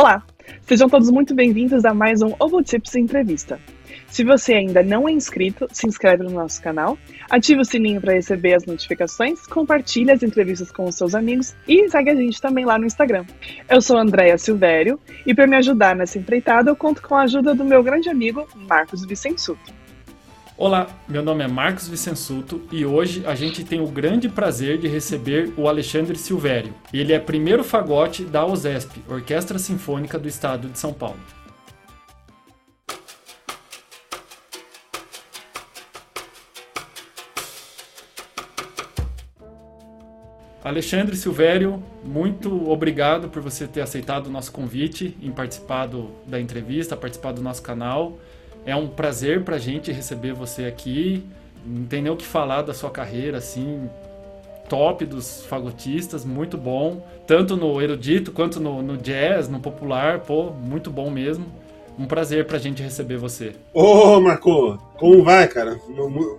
Olá, sejam todos muito bem-vindos a mais um Ovotips Entrevista. Se você ainda não é inscrito, se inscreve no nosso canal, ative o sininho para receber as notificações, compartilhe as entrevistas com os seus amigos e segue a gente também lá no Instagram. Eu sou Andréa Silvério e para me ajudar nessa empreitada eu conto com a ajuda do meu grande amigo Marcos Vicensuto. Olá, meu nome é Marcos Vicensuto e hoje a gente tem o grande prazer de receber o Alexandre Silvério. Ele é primeiro fagote da OSESP, Orquestra Sinfônica do Estado de São Paulo. Alexandre Silvério, muito obrigado por você ter aceitado o nosso convite em participar do, da entrevista, participar do nosso canal. É um prazer para a gente receber você aqui. Não tem nem o que falar da sua carreira, assim, top dos fagotistas, muito bom. Tanto no erudito quanto no, no jazz, no popular, pô, muito bom mesmo. Um prazer pra gente receber você. Ô, Marco, como vai, cara?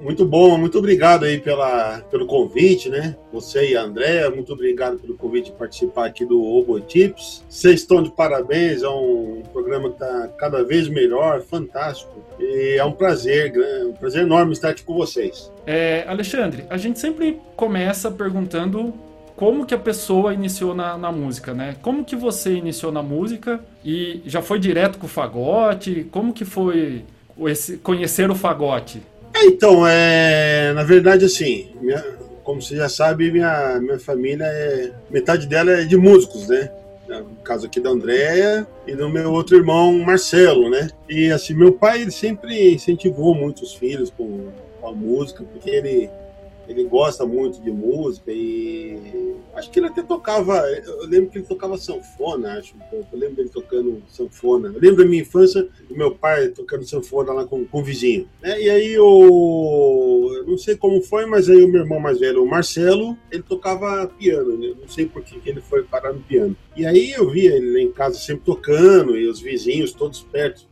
Muito bom, muito obrigado aí pela, pelo convite, né? Você e a Andréa, muito obrigado pelo convite de participar aqui do Obo Tips. Vocês estão de parabéns, é um programa que tá cada vez melhor, fantástico. E é um prazer, um prazer enorme estar aqui com vocês. É, Alexandre, a gente sempre começa perguntando como que a pessoa iniciou na, na, música, né? Como que você iniciou na música e já foi direto com o fagote? Como que foi esse, conhecer o fagote? É, então, é, na verdade, assim, minha, como você já sabe, minha, minha família é. Metade dela é de músicos, né? No caso aqui da Andréia e do meu outro irmão, Marcelo, né? E assim, meu pai ele sempre incentivou muito os filhos com, com a música, porque ele ele gosta muito de música e acho que ele até tocava, eu lembro que ele tocava sanfona, acho, eu lembro dele tocando sanfona. Eu lembro da minha infância, do meu pai tocando sanfona lá com, com o vizinho. Né? E aí o eu não sei como foi, mas aí o meu irmão mais velho, o Marcelo, ele tocava piano, né? não sei por que, que ele foi parar no piano. E aí eu via ele lá em casa sempre tocando e os vizinhos todos perto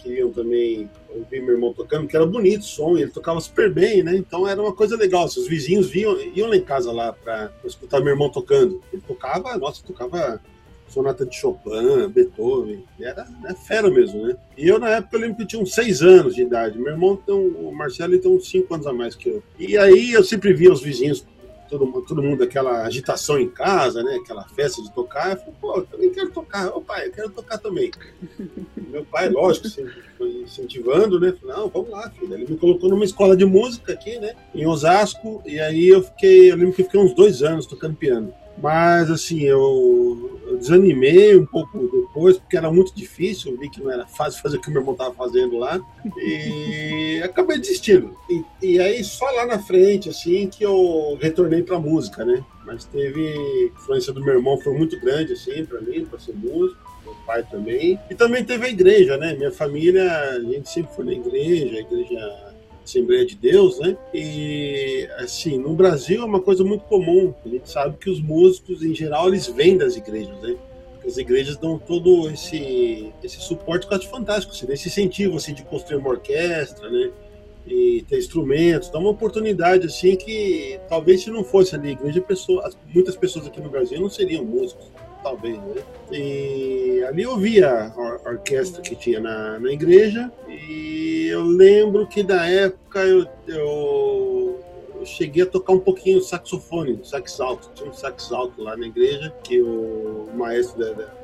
eh, queriam também ouvir meu irmão tocando, que era bonito o som, ele tocava super bem, né? Então era uma coisa legal. Se os vizinhos vinham, iam lá em casa lá para escutar meu irmão tocando. Ele tocava, nossa, tocava sonata de Chopin, Beethoven, era né, fera mesmo, né? E eu, na época, eu lembro que eu tinha uns seis anos de idade. Meu irmão, então, o Marcelo, tem uns cinco anos a mais que eu. E aí eu sempre via os vizinhos todo, todo mundo aquela agitação em casa, né? Aquela festa de tocar. Eu falei, pô, eu também quero tocar. Ô pai, eu quero tocar também. Meu pai, lógico, foi incentivando, né? Falei, não, vamos lá, filho. Ele me colocou numa escola de música aqui, né? Em Osasco. E aí eu fiquei, eu lembro que eu fiquei uns dois anos tocando piano. Mas, assim, eu, eu, desanimei um pouco depois, porque era muito difícil. Vi que não era fácil fazer o que meu irmão estava fazendo lá. E acabei desistindo. E, e, aí, só lá na frente, assim, que eu retornei para música, né? Mas teve. Influência do meu irmão foi muito grande, assim, para mim, para ser músico. Meu pai também. E também teve a igreja, né? Minha família, a gente sempre foi na igreja, a igreja Assembleia de Deus, né? E assim, no Brasil é uma coisa muito comum. A gente sabe que os músicos, em geral, eles vêm das igrejas, né? As igrejas dão todo esse, esse suporte quase fantástico, assim, esse incentivo assim, de construir uma orquestra, né? E ter instrumentos, dá uma oportunidade assim que talvez se não fosse ali a igreja, pessoa, muitas pessoas aqui no Brasil não seriam músicos talvez, né? E ali eu via a orquestra que tinha na, na igreja e eu lembro que na época eu, eu, eu cheguei a tocar um pouquinho saxofone, sax alto. Tinha um sax alto lá na igreja que o maestro da, da,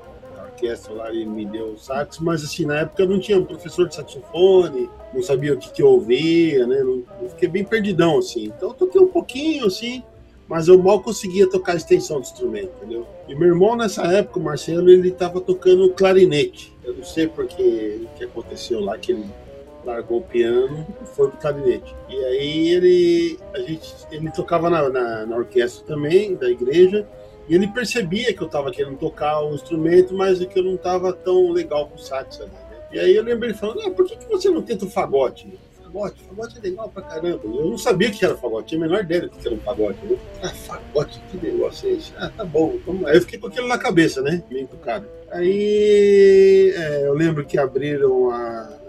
orquestra lá me deu o sax, mas assim, na época eu não tinha um professor de saxofone, não sabia o que, que eu ouvia, né? Eu fiquei bem perdidão, assim. Então eu toquei um pouquinho, assim, mas eu mal conseguia tocar a extensão do instrumento, entendeu? E meu irmão, nessa época, o Marcelo, ele estava tocando clarinete. Eu não sei porque que aconteceu lá, que ele largou o piano e foi pro clarinete. E aí ele, a gente, ele tocava na, na, na orquestra também, da igreja, e ele percebia que eu estava querendo tocar o instrumento, mas que eu não estava tão legal com o sax ali, né? E aí eu lembrei ele falando, ah, por que, que você não tenta o fagote? Fagote. Fagote é legal pra caramba. Eu não sabia que era fagote, tinha a menor ideia do que era um fagote. Né? Ah, fagote, que negócio é esse? Ah, tá bom. Vamos Aí eu fiquei com aquilo na cabeça, né? Meio cara. Aí é, eu lembro que abriram a,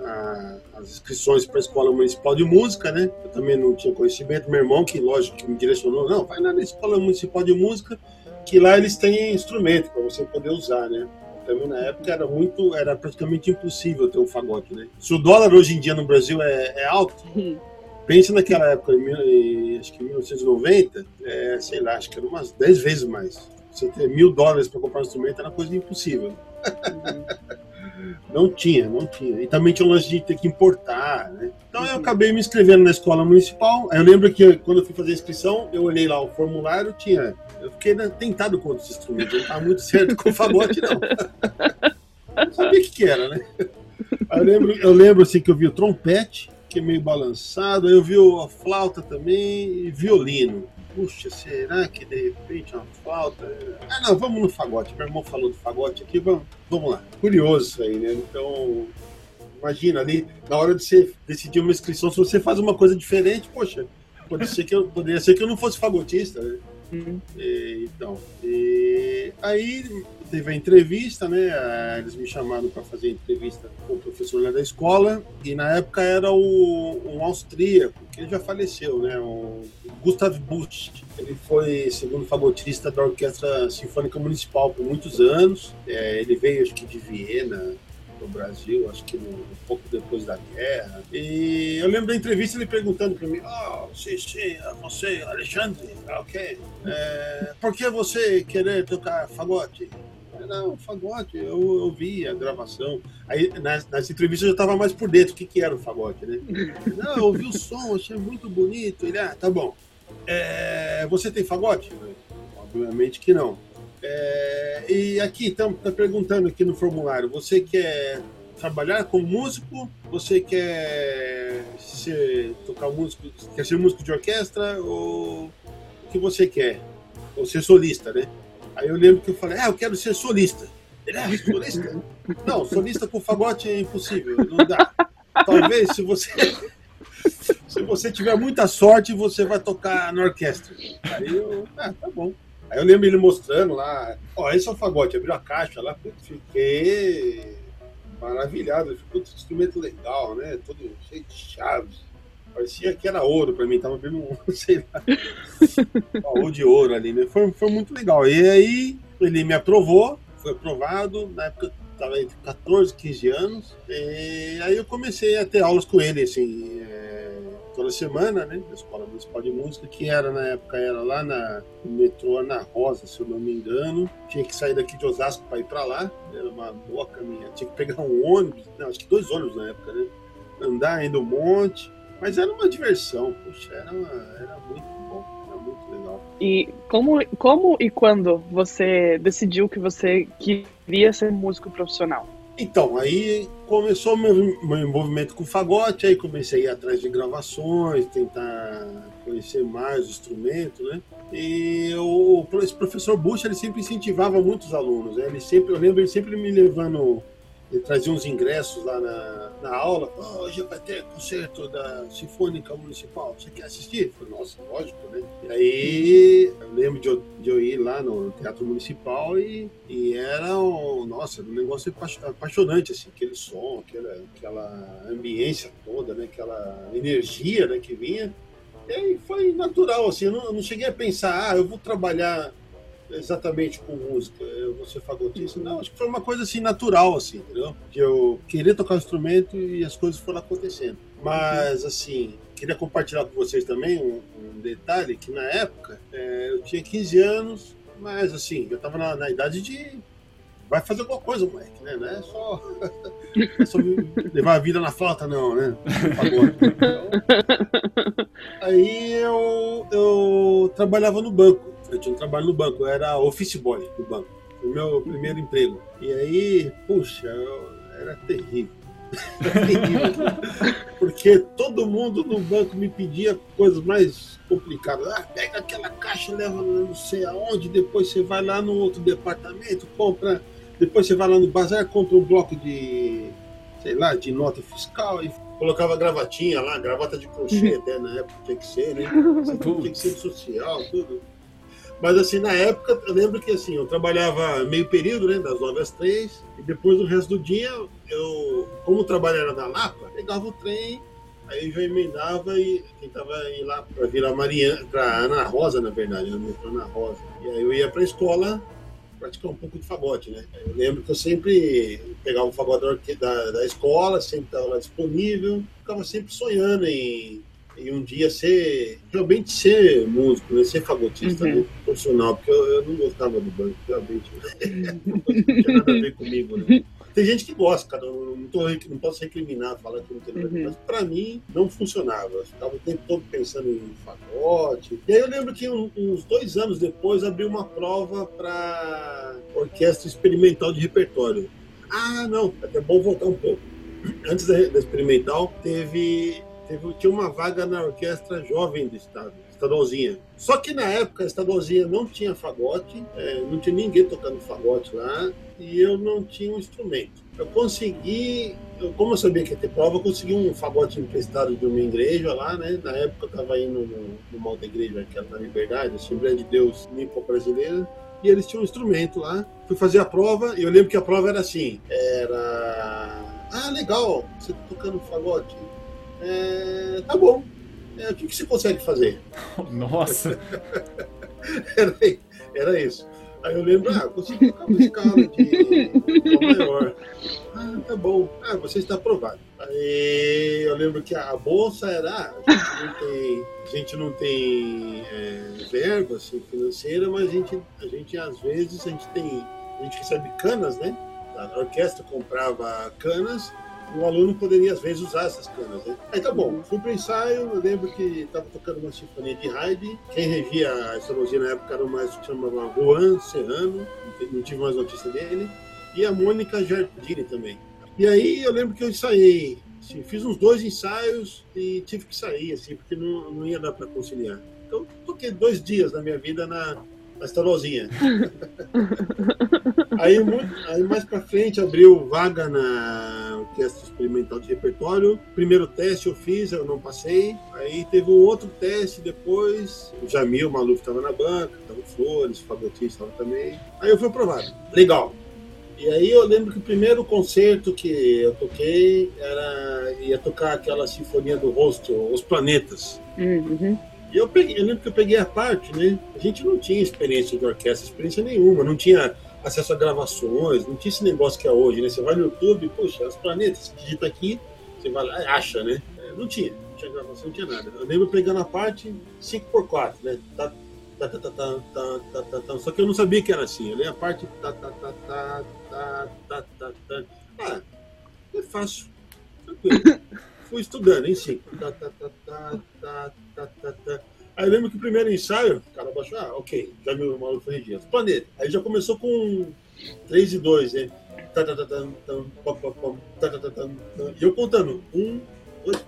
a, as inscrições para a Escola Municipal de Música, né? Eu também não tinha conhecimento. Meu irmão, que lógico que me direcionou, não, vai lá na Escola Municipal de Música, que lá eles têm instrumento para você poder usar, né? Também na época era muito, era praticamente impossível ter um fagote, né? Se o dólar hoje em dia no Brasil é, é alto, pense naquela época, em, acho que 1990, é, sei lá, acho que era umas 10 vezes mais. Você ter mil dólares para comprar um instrumento era coisa impossível. Uhum. não tinha, não tinha. E também tinha o lance de ter que importar, né? Então eu acabei me inscrevendo na escola municipal. Eu lembro que quando eu fui fazer a inscrição, eu olhei lá o formulário, tinha. Eu fiquei né, tentado com outros instrumentos, não estava muito certo com o fagote, não. não sabia o que, que era, né? eu lembro, eu lembro assim que eu vi o trompete, que é meio balançado, aí eu vi a flauta também e violino puxa, será que de repente uma flauta? Ah, não, vamos no fagote. Meu irmão falou do fagote aqui, vamos, vamos lá. Curioso isso aí, né? Então, imagina ali, na hora de você decidir uma inscrição, se você faz uma coisa diferente, poxa, pode ser que eu, poderia ser que eu não fosse fagotista, né? Uhum. E, então, e aí teve a entrevista, né? Eles me chamaram para fazer entrevista com o professor lá da escola, e na época era o, um austríaco, que ele já faleceu, né? O Gustav Busch. Ele foi segundo fagotista da Orquestra Sinfônica Municipal por muitos anos. É, ele veio, acho que, de Viena, no Brasil, acho que no, um pouco depois da guerra. E eu lembro da entrevista ele perguntando para mim: Oh, sim, sim, você, Alexandre, ok. É, por que você querer tocar fagote? Não, fagote, eu ouvi a gravação. Aí nas, nas entrevistas eu estava mais por dentro, o que, que era o fagote, né? Não, eu ouvi o som, achei muito bonito. Ele, ah, tá bom. É, você tem fagote? Obviamente que não. É, e aqui, estamos tá perguntando aqui no formulário, você quer trabalhar como músico? Você quer ser, tocar músico, quer ser músico de orquestra? Ou o que você quer? Ou ser solista, né? Aí eu lembro que eu falei, ah, eu quero ser solista. Ele é solista? Não, solista com fagote é impossível, não dá. Talvez se você se você tiver muita sorte, você vai tocar na orquestra. Aí eu, ah, tá bom. Aí eu lembro ele mostrando lá, ó, esse é o fagote, abriu a caixa lá, fiquei maravilhado, ficou um instrumento legal, né? Todo cheio de chaves. Parecia que era ouro para mim, tava vendo um, sei lá, baú de ouro ali, né? Foi, foi muito legal. E aí ele me aprovou, foi aprovado, na época estava entre 14 e 15 anos, e aí eu comecei a ter aulas com ele, assim, é, toda semana, né, na Escola Municipal de Música, que era na época, era lá na metrô Ana Rosa, se eu não me engano, tinha que sair daqui de Osasco para ir para lá, era uma boa caminhada, tinha que pegar um ônibus, não, acho que dois ônibus na época, né, andar ainda um monte, mas era uma diversão, poxa, era, uma, era muito bom, era muito legal. E como, como e quando você decidiu que você queria ser músico profissional? Então, aí começou meu, meu envolvimento com o fagote, aí comecei a ir atrás de gravações, tentar conhecer mais o instrumento, né? E o, esse professor Bush, ele sempre incentivava muitos alunos, né? Ele sempre, eu lembro ele sempre me levando ele trazia uns ingressos lá na, na aula. Oh, hoje vai ter concerto da Sinfônica Municipal. Você quer assistir? Eu falei, nossa, lógico, né? E aí eu lembro de eu, de eu ir lá no Teatro Municipal e, e era um, nossa, um negócio apaixonante, assim, aquele som, aquela, aquela ambiência toda, né? Aquela energia né, que vinha. E aí foi natural, assim, eu não, eu não cheguei a pensar, ah, eu vou trabalhar exatamente com música, eu vou ser fagotista. Não, acho que foi uma coisa assim natural, assim, entendeu? De eu querer tocar um instrumento e as coisas foram acontecendo. Mas, assim, queria compartilhar com vocês também um, um detalhe que na época é, eu tinha 15 anos, mas assim, eu estava na, na, idade de vai fazer alguma coisa, moleque, né? Não é só, é só levar a vida na flauta, não, né? Então, aí eu, eu trabalhava no banco eu tinha um trabalho no banco, eu era office boy no banco. O meu primeiro emprego. E aí, puxa, era terrível. Era terrível. Porque todo mundo no banco me pedia coisas mais complicadas. Ah, pega aquela caixa, leva não sei aonde, depois você vai lá no outro departamento, compra. Depois você vai lá no bazar, compra um bloco de, sei lá, de nota fiscal e colocava gravatinha lá, gravata de crochê até na época tinha que ser, né? Tinha que ser social, tudo. Mas assim, na época, eu lembro que assim, eu trabalhava meio período, né, das 9 às 3, e depois do resto do dia, eu, como o trabalho era na Lapa, pegava o trem, aí já emendava e tentava ir lá para Vila Mariana, para Ana Rosa, na verdade, metrô Ana Rosa. E aí eu ia para a escola praticar um pouco de fagote, né? Eu lembro que eu sempre pegava o fagote da, da escola, sempre estava lá disponível, ficava sempre sonhando em, em um dia ser, realmente ser músico, né? ser fagotista uhum. né? profissional, porque eu, eu, não gostava do banco, realmente. não tinha nada a ver comigo, né? Tem gente que gosta, cara. Não, tô, não posso recriminar, falar que não tem nada. Uhum. Mas pra mim, não funcionava. Eu ficava o tempo todo pensando em fagote. E aí eu lembro que um, uns dois anos depois abriu uma prova para orquestra experimental de repertório. Ah, não, é bom voltar um pouco. Antes da, da experimental, teve, teve, tinha uma vaga na orquestra jovem do estado estadualzinha. Só que na época a estadualzinha não tinha fagote, é, não tinha ninguém tocando fagote lá, e eu não tinha um instrumento. Eu consegui, eu, como eu sabia que ia ter prova, eu consegui um fagote emprestado de uma igreja lá, né? Na época eu estava indo no, numa outra igreja, que era na Liberdade, Assembleia de Deus Limpo Brasileira, e eles tinham um instrumento lá. Fui fazer a prova, e eu lembro que a prova era assim: era. Ah, legal, você tá tocando fagote. É, tá bom. É, o que, que você consegue fazer? Nossa! era, era isso. Aí eu lembro, ah, consegui tocar uma escala de maior. Ah, tá bom. Ah, você está aprovado. Aí eu lembro que a bolsa era, ah, a gente não tem, gente não tem é, verba assim, financeira, mas a gente, a gente às vezes a gente tem, a gente recebe canas, né? A orquestra comprava canas o aluno poderia, às vezes, usar essas canas. Né? Aí tá bom, fui para o ensaio, eu lembro que estava tocando uma sinfonia de Haydn. Quem regia a astrologia na época era o maestro que chamava Juan Serrano, não tive mais notícia dele, e a Mônica Jardini também. E aí eu lembro que eu ensaiei, assim, fiz uns dois ensaios e tive que sair, assim, porque não, não ia dar para conciliar. Então, toquei dois dias da minha vida na, na estaloszinha. aí, muito, aí mais para frente abriu vaga na Orquestra Experimental de Repertório. Primeiro teste eu fiz, eu não passei. Aí teve um outro teste depois. O Jamil, o Maluf estava na banca, estava Flores, o estava também. Aí eu fui aprovado. Legal. E aí eu lembro que o primeiro concerto que eu toquei era ia tocar aquela sinfonia do rosto, Os Planetas. Uhum. Eu, peguei, eu lembro que eu peguei a parte, né? A gente não tinha experiência de orquestra, experiência nenhuma, não tinha acesso a gravações, não tinha esse negócio que é hoje, né? Você vai no YouTube, puxa, os planetas, digita aqui, você vai lá, acha, né? Não tinha, não tinha gravação, não tinha nada. Eu lembro pegando a parte 5x4, né? Tá, tá, tá, tá, tá, tá, tá, tá, Só que eu não sabia que era assim. Eu li a parte tá, tá, tá, tá, tá, tá, tá, tá. Ah, é fácil. Tranquilo. Fui estudando em 5. Tá, tá, tá, tá, tá, tá, tá, tá. Aí lembro que o primeiro ensaio, o cara baixou, ah, ok, já meu maluco foi regido. Planeta. Aí já começou com 3 e 2, né? E eu contando, um, dois,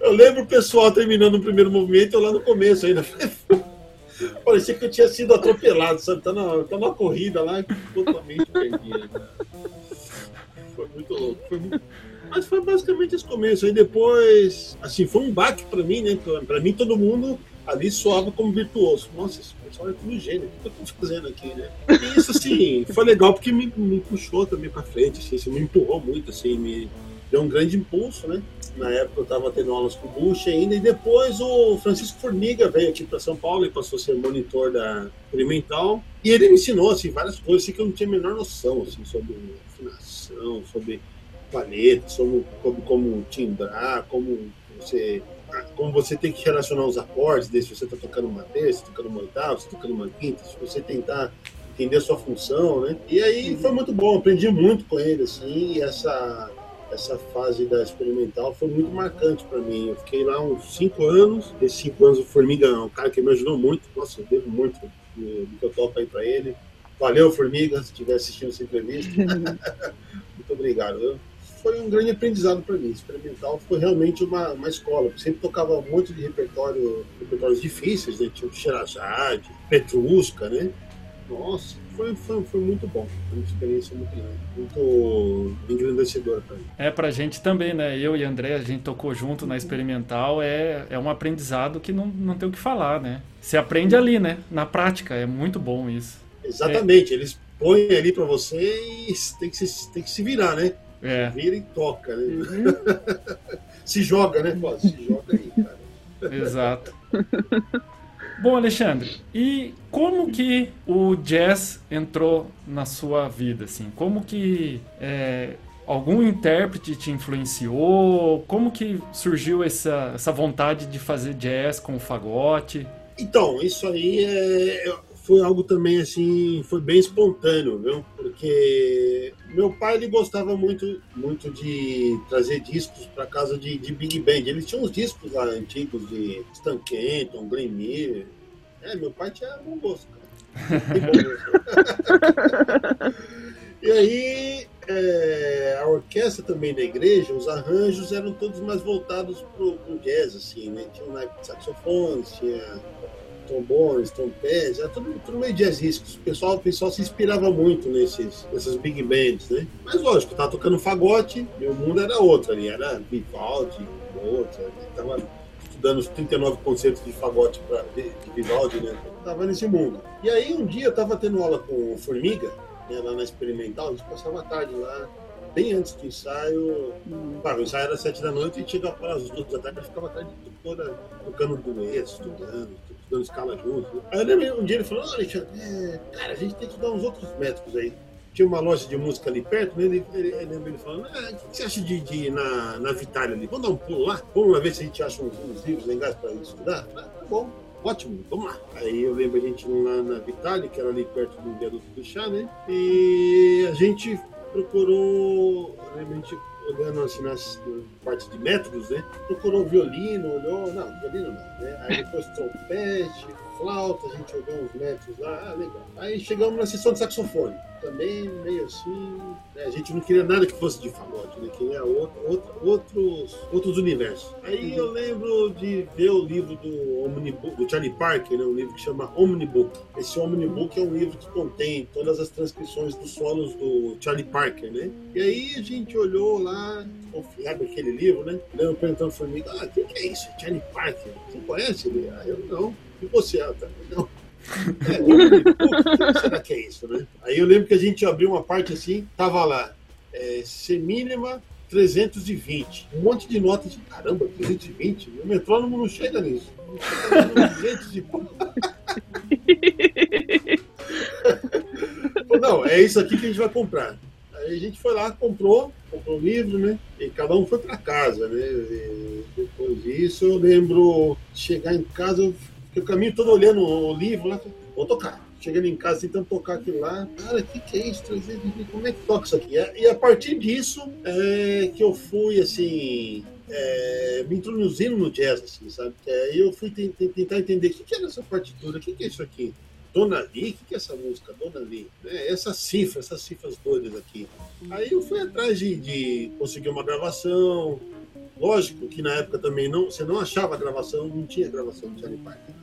Eu lembro o pessoal terminando o primeiro movimento, eu lá no começo ainda. Parecia que eu tinha sido atropelado, sabe? Tá, na, tá numa corrida lá totalmente perdido. Muito louco. Foi muito... Mas foi basicamente esse começo. Aí depois, assim, foi um baque para mim, né? Para mim, todo mundo ali soava como virtuoso. Nossa, esse pessoal é tudo gênio. O que eu tô fazendo aqui, né? E isso, assim, foi legal porque me, me puxou também para frente, assim, assim, me empurrou muito, assim, me deu um grande impulso, né? Na época eu estava tendo aulas com o Bush ainda, e depois o Francisco Formiga veio aqui para São Paulo e passou a ser monitor da experimental. E ele me ensinou, assim, várias coisas assim, que eu não tinha a menor noção, assim, sobre sobre planeta, sobre como, como timbrar, como você como você tem que relacionar os acordes, se você está tocando uma terça, tá tocando uma oitava, se tá tocando uma quinta, se você tentar entender a sua função, né? E aí foi muito bom, aprendi muito com ele, assim, e essa, essa fase da experimental foi muito marcante para mim. Eu fiquei lá uns cinco anos, esses cinco anos o Formiga é um cara que me ajudou muito, nossa, eu devo muito do que eu toco aí para ele. Valeu, Formiga, se estiver assistindo essa entrevista. muito obrigado foi um grande aprendizado para mim. Experimental foi realmente uma, uma escola. Eu sempre tocava muito de repertório, repertórios difíceis, né? Tinha o Xerazade, Petrusca, né? Nossa, foi, foi, foi muito bom. Foi uma experiência muito grande, muito engrandecedora para mim. É, pra gente também, né? Eu e André, a gente tocou junto na experimental, é, é um aprendizado que não, não tem o que falar, né? Você aprende ali, né? Na prática, é muito bom isso. Exatamente, é. eles põem ali para você e tem que, se, tem que se virar, né? É. Vira e toca, né? Uhum. se joga, né? Pô, se joga aí, cara. Exato. Bom, Alexandre, e como que o jazz entrou na sua vida, assim? Como que é, algum intérprete te influenciou? Como que surgiu essa, essa vontade de fazer jazz com o fagote? Então, isso aí é, foi algo também assim, foi bem espontâneo, viu? Porque meu pai ele gostava muito, muito de trazer discos para casa de, de, Big Band. Ele tinha uns discos lá antigos de Stan Kenton, Glenn Miller. É, meu pai tinha bom gosto, cara. e aí é, a orquestra também da igreja, os arranjos eram todos mais voltados pro, pro jazz, assim, né? Tinha um saxofones, tinha trombones, trompetes, era tudo, tudo meio jazzístico. O pessoal, o pessoal se inspirava muito nesses, nessas big bands, né? Mas lógico, tava tocando fagote, meu mundo era outro ali, era Vivaldi, outra, tava estudando os 39 conceitos de fagote pra, de, de Vivaldi, né? Tava nesse mundo. E aí um dia eu tava tendo aula com Formiga, né, lá na Experimental, a gente passava a tarde lá, bem antes do ensaio. Claro, o ensaio era sete da noite e chegava para as duas da tarde, eu ficava a tarde toda tocando dueto, estudando, estudando escala junto. Né? Aí eu lembro um dia ele falou, Alexandre, é, cara, a gente tem que estudar uns outros métodos aí. Tinha uma loja de música ali perto, né? ele, ele, ele, falando, ah, o que você acha de, de ir na, na Vitália ali? Vamos dar um pulo lá? Vamos lá ver se a gente acha uns, uns livros legais para estudar? Ah, tá bom. Ótimo, vamos lá. Aí eu lembro a gente lá na Vitale, que era ali perto do viaduto do chá, né? E a gente procurou, realmente olhando assim nas partes de métodos, né? Procurou violino, olhou, não, violino não, né? Aí depois trompete, flauta, a gente olhou uns métodos lá, ah, legal. Aí chegamos na sessão de saxofone também meio assim. Né? A gente não queria nada que fosse de fagote, né? Queria outro, outro, outros, outros universos. Aí eu lembro de ver o livro do Omnibook, do Charlie Parker, né? um livro que chama Omnibook. Esse Omnibook é um livro que contém todas as transcrições dos solos do Charlie Parker, né? E aí a gente olhou lá, confiado naquele livro, né? Lembro perguntando para mim, ah, o que, é isso? Charlie Parker? Você conhece ele? Ah, eu não. E você? Ah, tá. Não. É, será que é isso, né? Aí eu lembro que a gente abriu uma parte assim, tava lá, é, semínima 320. Um monte de notas de caramba, 320. O metrônomo não chega nisso. Não, é isso aqui que a gente vai comprar. Aí a gente foi lá, comprou, comprou o livro, né? E cada um foi para casa, né? E depois disso, eu lembro chegar em casa, eu porque o caminho todo olhando o livro lá, vou tocar. Chegando em casa, tentando tocar aquilo lá. Cara, o que, que é isso? Como é que toca isso aqui? E a partir disso é que eu fui, assim, é, me introduzindo no jazz, assim, sabe? É, eu fui tentar entender o que, que era essa partitura, o que, que é isso aqui? Dona Lee, o que, que é essa música? Dona Lee, né? Essas cifras, essas cifras doidas aqui. Aí eu fui atrás de, de conseguir uma gravação. Lógico que na época também não, você não achava gravação, não tinha gravação de Charlie Parker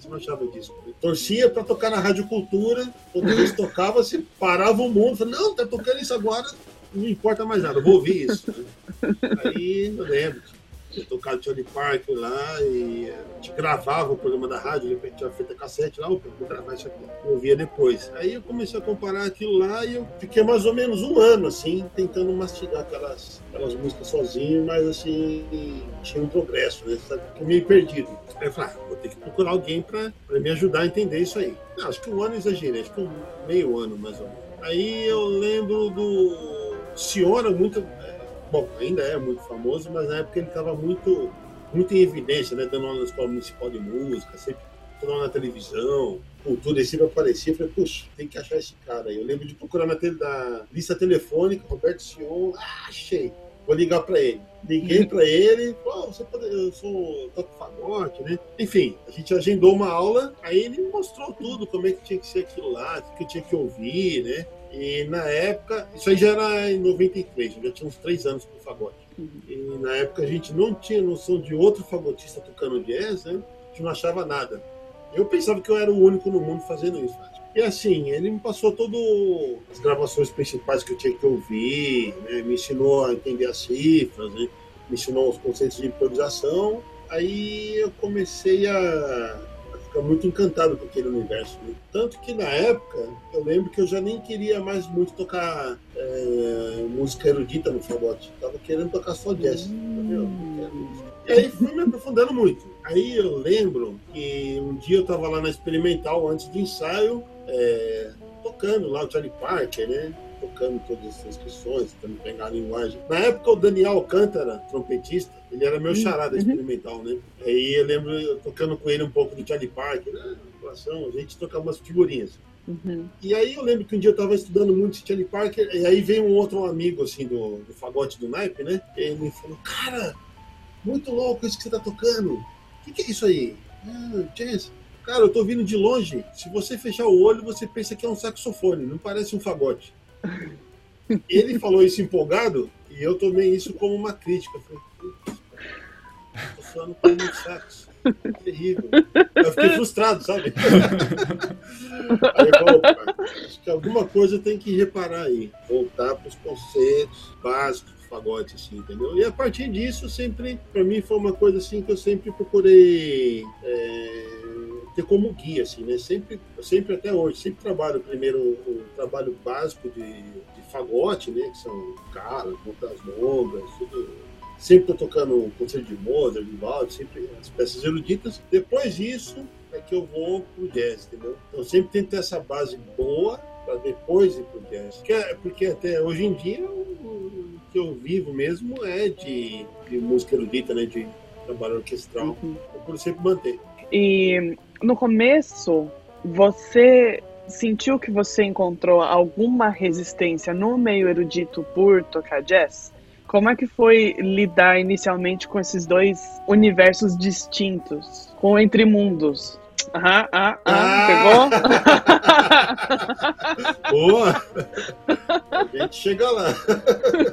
você não achava disso. torcia para tocar na Rádio Cultura, quando eles tocavam, você parava o mundo, falava, não, tá tocando isso agora, não importa mais nada, eu vou ouvir isso. Aí eu lembro, tocado Johnny Park lá e a gente gravava o programa da rádio, de repente tinha feito a cassete lá, opa, vou gravar isso aqui. Eu ouvia depois. Aí eu comecei a comparar aquilo lá e eu fiquei mais ou menos um ano, assim, tentando mastigar aquelas, aquelas músicas sozinho, mas assim, tinha um progresso, né? Fiquei meio perdido. Aí eu falei, ah, vou ter que procurar alguém para me ajudar a entender isso aí. Não, acho que um ano exagerei, acho que um meio ano mais ou menos. Aí eu lembro do Senhora muito bom, ainda é muito famoso, mas na época ele estava muito, muito em evidência, né? Dando aula na Escola Municipal de Música, sempre falando na televisão, cultura, e sempre aparecia. Eu falei, puxa, tem que achar esse cara aí. Eu lembro de procurar na tele, da lista telefônica, Roberto Sion, ah, achei. Vou ligar para ele. Liguei para ele, oh, você pode, eu sou toco fagote, né? Enfim, a gente agendou uma aula, aí ele mostrou tudo, como é que tinha que ser aquilo lá, o que eu tinha que ouvir, né? E na época, isso aí já era em 93, eu já tinha uns três anos com fagote. Uhum. E na época a gente não tinha noção de outro fagotista tocando jazz, né? A gente não achava nada. Eu pensava que eu era o único no mundo fazendo isso. E assim, ele me passou todas as gravações principais que eu tinha que ouvir, né? me ensinou a entender as cifras, né? me ensinou os conceitos de improvisação. Aí eu comecei a fica muito encantado com aquele universo. Né? Tanto que na época, eu lembro que eu já nem queria mais muito tocar é, música erudita no fagote. Tava querendo tocar só jazz. Hum. E aí fui me aprofundando muito. Aí eu lembro que um dia eu estava lá na Experimental, antes do ensaio, é, tocando lá o Charlie Parker, né? Tocando todas essas questões, tentando pegar a linguagem. Na época, o Daniel Alcântara, trompetista, ele era meu charada uhum. experimental, né? Aí eu lembro eu tocando com ele um pouco do Charlie Parker, né? A gente tocava umas figurinhas. Uhum. E aí eu lembro que um dia eu estava estudando muito Charlie Parker, e aí veio um outro amigo, assim, do, do fagote do naipe, né? Ele falou, cara, muito louco isso que você tá tocando. O que, que é isso aí? Ah, jazz. Cara, eu tô vindo de longe. Se você fechar o olho, você pensa que é um saxofone, não parece um fagote. Ele falou isso empolgado e eu tomei isso como uma crítica. Eu como um sax. Terrível. Eu fiquei frustrado, sabe? Aí, bom, acho que alguma coisa tem que reparar aí. Voltar para os conceitos básicos fagote, assim, entendeu? E a partir disso, sempre, para mim, foi uma coisa assim que eu sempre procurei é, ter como guia, assim, né? Sempre, sempre até hoje, sempre trabalho primeiro o trabalho básico de, de fagote, né? Que são caras, montas longas, tudo sempre tô tocando concerto de Mozart, Vivaldi, sempre as peças eruditas. Depois disso é que eu vou pro jazz, entendeu? Então sempre tento ter essa base boa para depois ir pro jazz. Porque, porque até hoje em dia que eu vivo mesmo é de, de música erudita, né? De trabalho orquestral. Uhum. Eu procuro sempre manter. E no começo, você sentiu que você encontrou alguma resistência no meio erudito por tocar jazz? Como é que foi lidar inicialmente com esses dois universos distintos, com entre mundos? Aham, ah, ah, ah, pegou? Boa! A gente chega lá.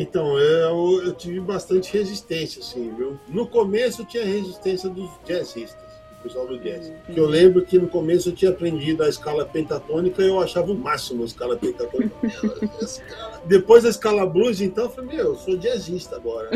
É, então, eu, eu tive bastante resistência, assim, viu? No começo tinha resistência dos jazzistas, do pessoal do jazz. Que eu lembro que no começo eu tinha aprendido a escala pentatônica e eu achava o máximo a escala pentatônica. Depois a escala blues, então, eu falei, meu, eu sou jazzista agora.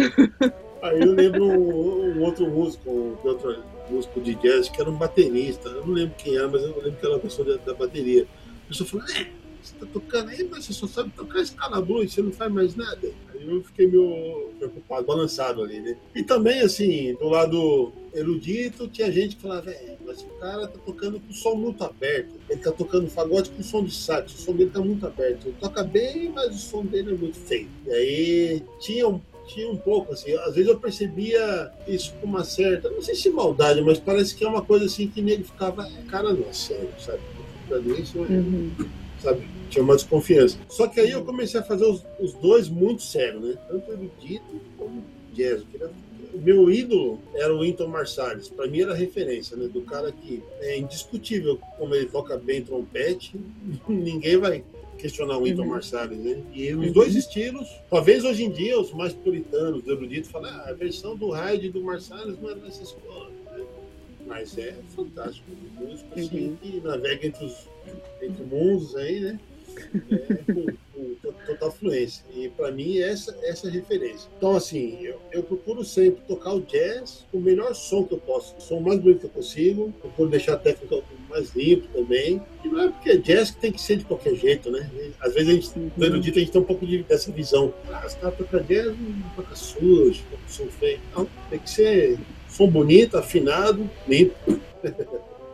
Aí eu lembro um, um outro músico, um outro músico de jazz, que era um baterista. Eu não lembro quem era, mas eu lembro que era uma pessoa da, da bateria. A pessoa falou, é, você tá tocando aí, mas você só sabe tocar escala blues, você não faz mais nada. Aí eu fiquei meio preocupado, balançado ali, né? E também, assim, do lado erudito, tinha gente que falava, é, mas o cara tá tocando com o som muito aberto. Ele tá tocando fagote com som de sax, o som dele tá muito aberto. Ele toca bem, mas o som dele é muito feio. E aí tinha um tinha um pouco, assim, às vezes eu percebia isso com uma certa, não sei se maldade, mas parece que é uma coisa assim que nele ficava, cara, não é sério, sabe? Pra mim isso, uhum. Sabe? Tinha uma desconfiança. Só que aí eu comecei a fazer os, os dois muito sérios, né? Tanto erudito como jazz. O meu ídolo era o Winton Marsalis. Para mim era referência, né? Do cara que é indiscutível como ele toca bem trompete. Ninguém vai questionar o Wynton uhum. Marsalis, né? E os dois uhum. estilos, talvez hoje em dia os mais puritanos, eruditos, falam ah, a versão do Hyde e do Marsalis não é nessa escola? Mas é fantástico, um músico assim, uhum. que navega entre os entre mundos aí, né? É, com, com, total fluência. E para mim essa essa é a referência. Então assim, eu, eu, procuro sempre tocar o jazz com o melhor som que eu posso, o som mais bonito que eu consigo, procuro deixar a técnica mais limpo também. E não é porque é jazz que tem que ser de qualquer jeito, né? Às vezes a gente, no erudito, a gente tem um pouco de, dessa visão. Ah, os caras tocam jazz, não toca sujo, toca som feio. Não, tem que ser som bonito, afinado, limpo.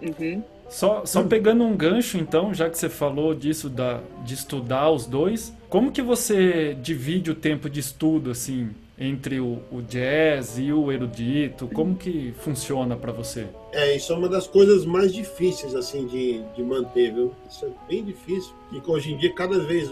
Uhum. Só, só pegando um gancho, então, já que você falou disso da, de estudar os dois, como que você divide o tempo de estudo, assim, entre o, o jazz e o erudito? Como que funciona para você? É, isso é uma das coisas mais difíceis, assim, de, de manter, viu? Isso é bem difícil, porque hoje em dia, cada vez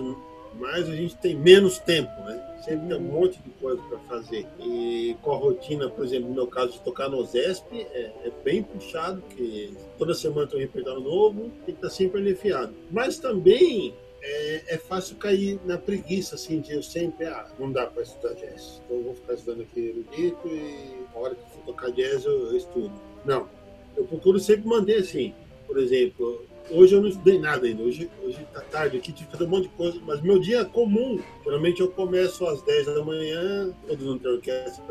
mais, a gente tem menos tempo, né? Sempre tem um monte de coisa para fazer. E com a rotina, por exemplo, no meu caso de tocar no ZESP, é, é bem puxado, porque toda semana tem um repertório novo, tem que estar sempre aliviado. Mas também é, é, fácil cair na preguiça, assim, de eu sempre, ah, não dá para estudar jazz. Então eu vou ficar estudando aqui erudito e a hora que for tocar jazz eu, eu estudo. Não, eu procuro sempre manter assim. Por exemplo, hoje eu não estudei nada ainda. Hoje, hoje tá tarde aqui, tive que fazer um monte de coisa. Mas meu dia é comum. Geralmente eu começo às 10 da manhã, todos não têm orquestra,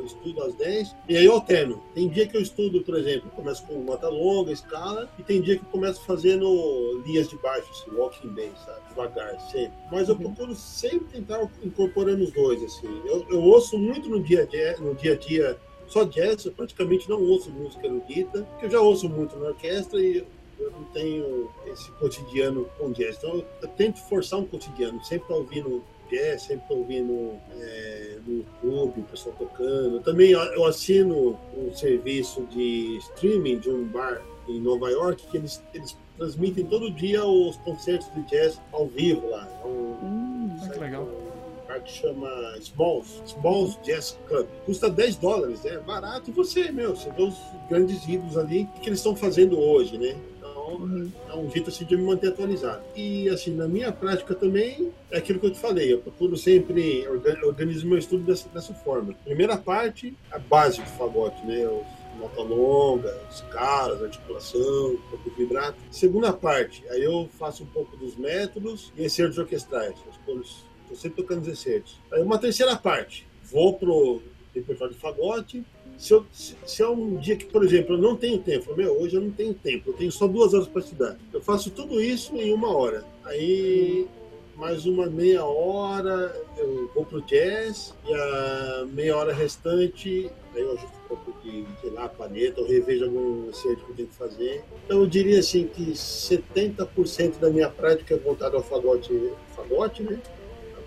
eu estudo às 10 e aí eu alterno. Tem dia que eu estudo, por exemplo, começo com nota longa, escala, e tem dia que eu começo fazendo linhas de baixo, assim, walking bem, sabe? Devagar, sempre. Mas eu uhum. procuro sempre tentar incorporando os dois, assim. Eu, eu ouço muito no dia a dia, no dia a dia só jazz, eu praticamente não ouço música erudita, porque eu já ouço muito na orquestra e eu não tenho esse cotidiano com jazz. Então eu tento forçar um cotidiano, sempre ouvindo jazz, sempre ouvindo é, no YouTube, o pessoal tocando. Também eu assino um serviço de streaming de um bar em Nova York que eles, eles transmitem todo dia os concertos de jazz ao vivo lá. É um, hum, que legal bar que chama Smalls, Smalls Jazz Club. Custa 10 dólares, é barato e você, meu, você vê os grandes ídolos ali, o que eles estão fazendo hoje, né? Então, uhum. é um jeito assim de me manter atualizado. E assim, na minha prática também, é aquilo que eu te falei, eu procuro sempre organizar meu estudo dessa, dessa forma. Primeira parte, a base do fagote, né? Os nota longa, escalas, articulação, um pouco vibrato. Segunda parte, aí eu faço um pouco dos métodos e excertos orquestrais, os Estou sempre tocando 16. Aí uma terceira parte. Vou pro repertório de fagote. Se, eu, se, se, é um dia que, por exemplo, eu não tenho tempo, meu, hoje eu não tenho tempo, eu tenho só duas horas para estudar. Eu faço tudo isso em uma hora. Aí, mais uma meia hora, eu vou pro jazz, e a meia hora restante, aí eu ajusto um pouco de, sei lá, planeta, eu revejo algum acerto que eu tenho que fazer. Então, eu diria assim que 70% da minha prática é voltada ao fagote, fagote, né?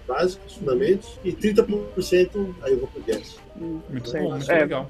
básicos, fundamentos, e 30% aí eu vou pro jazz. Muito bom, muito é. legal.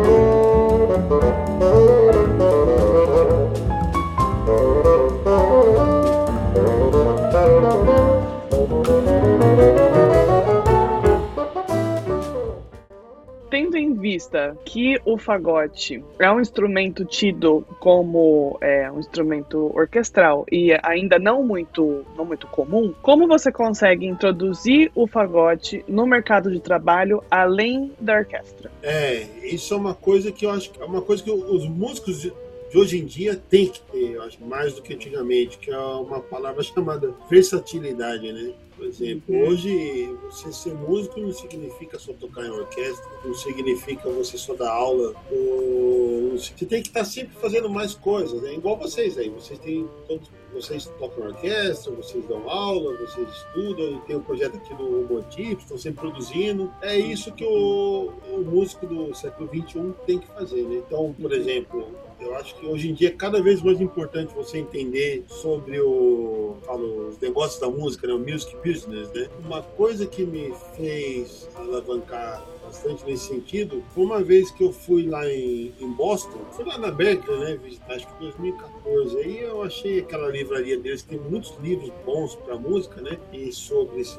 vista que o fagote é um instrumento tido como é, um instrumento orquestral e ainda não muito, não muito comum, como você consegue introduzir o fagote no mercado de trabalho além da orquestra? É, isso é uma coisa que eu acho que é uma coisa que os músicos de hoje em dia tem que ter, eu acho, mais do que antigamente, que é uma palavra chamada versatilidade, né? Por exemplo, uhum. hoje você ser músico não significa só tocar em orquestra, não significa você só dar aula. Ou... Você tem que estar sempre fazendo mais coisas, né? Igual vocês aí, vocês têm todos vocês tocam orquestra, vocês dão aula, vocês estudam, tem um projeto aqui do Motivo, estão sempre produzindo. É isso que o, o músico do século XXI tem que fazer, né? Então, por exemplo, eu acho que hoje em dia é cada vez mais importante você entender sobre o, falo, os negócios da música, né? o music business, né? Uma coisa que me fez alavancar bastante nesse sentido. Uma vez que eu fui lá em, em Boston, fui lá na Berkeley, né, visitar, acho que 2014. Aí eu achei aquela livraria deles, tem muitos livros bons para música, né, e sobre esse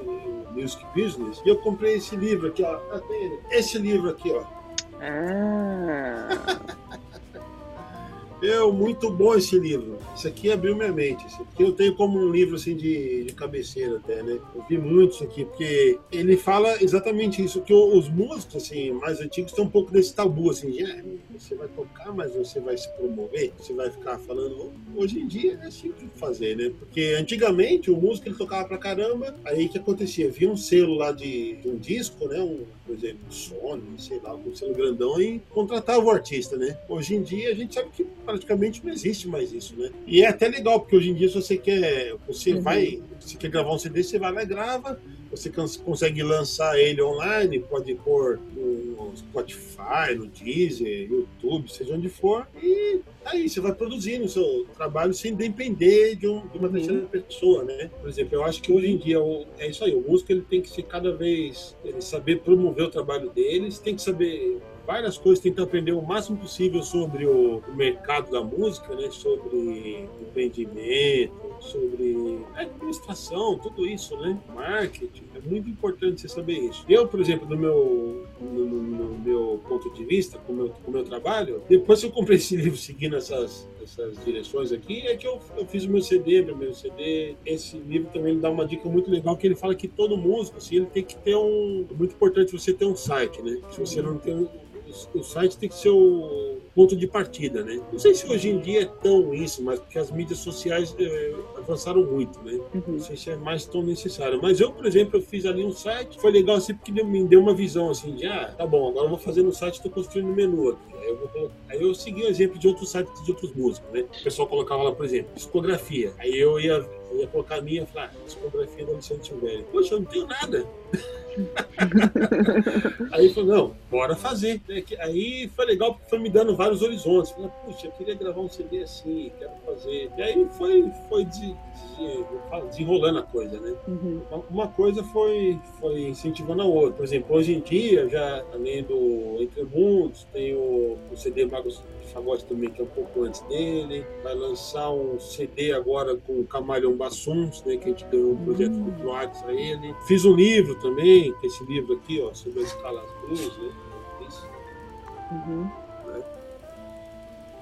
music business. E eu comprei esse livro aqui, ó. Tá esse livro aqui, ó. Ah. Meu, muito bom esse livro. Isso aqui abriu minha mente. Assim, eu tenho como um livro assim de, de cabeceira até, né? Eu vi muito isso aqui, porque ele fala exatamente isso, que os músicos assim, mais antigos têm um pouco desse tabu, assim, de, ah, você vai tocar, mas você vai se promover, você vai ficar falando. Hoje em dia é simples de fazer, né? Porque antigamente o músico ele tocava pra caramba, aí o que acontecia? Via um selo lá de, de um disco, né? Um, por exemplo, Sony, sei lá, um selo grandão e contratava o artista, né? Hoje em dia a gente sabe que praticamente não existe mais isso, né? E é até legal, porque hoje em dia, se você quer, você uhum. vai, se quer gravar um CD, você vai lá e grava, você consegue lançar ele online, pode pôr no Spotify, no Deezer, YouTube, seja onde for, e aí você vai produzindo o seu trabalho sem depender de, um, de uma uhum. terceira pessoa, né? Por exemplo, eu acho que hoje em dia é isso aí, o músico ele tem que ser cada vez, saber promover o trabalho deles, tem que saber várias coisas, tentar aprender o máximo possível sobre o, o mercado da música, né? Sobre empreendimento, sobre administração, tudo isso, né? Marketing. É muito importante você saber isso. Eu, por exemplo, no meu, no, no, meu ponto de vista, com o meu, com meu trabalho, depois que eu comprei esse livro seguindo essas, essas direções aqui, é que eu, eu fiz o meu CD, primeiro CD. Esse livro também dá uma dica muito legal, que ele fala que todo músico, assim, ele tem que ter um... É muito importante você ter um site, né? Se você não tem o site tem que ser o ponto de partida, né? Não sei se hoje em dia é tão isso, mas porque as mídias sociais é, avançaram muito, né? Uhum. Não sei se é mais tão necessário. Mas eu, por exemplo, eu fiz ali um site, foi legal assim porque me deu uma visão assim de, ah, tá bom, agora eu vou fazer no site, estou construindo um menu aqui. Aí eu, vou, aí eu segui o exemplo de outros sites de outros músicos, né? O pessoal colocava lá, por exemplo, discografia. Aí eu ia, eu ia colocar a minha e falar, ah, discografia do Alexandre Silvério. Poxa, eu não tenho nada. aí falou, não, bora fazer. Né? Aí foi legal porque foi me dando vários horizontes. Falei, puxa, eu queria gravar um CD assim, quero fazer. E aí foi, foi de, desenrolando a coisa, né? Uhum. Uma coisa foi, foi incentivando a outra. Por exemplo, hoje em dia, já além do Entre Mundos, tem o, o CD Magos de Fagote também, que é um pouco antes dele. Vai lançar um CD agora com o Camaleão Bassuns, né? Que a gente deu um projeto uhum. do Croates a ele. Fiz um livro também, que é esse livro aqui, ó, sobre a escala blues, né? Uhum. Né?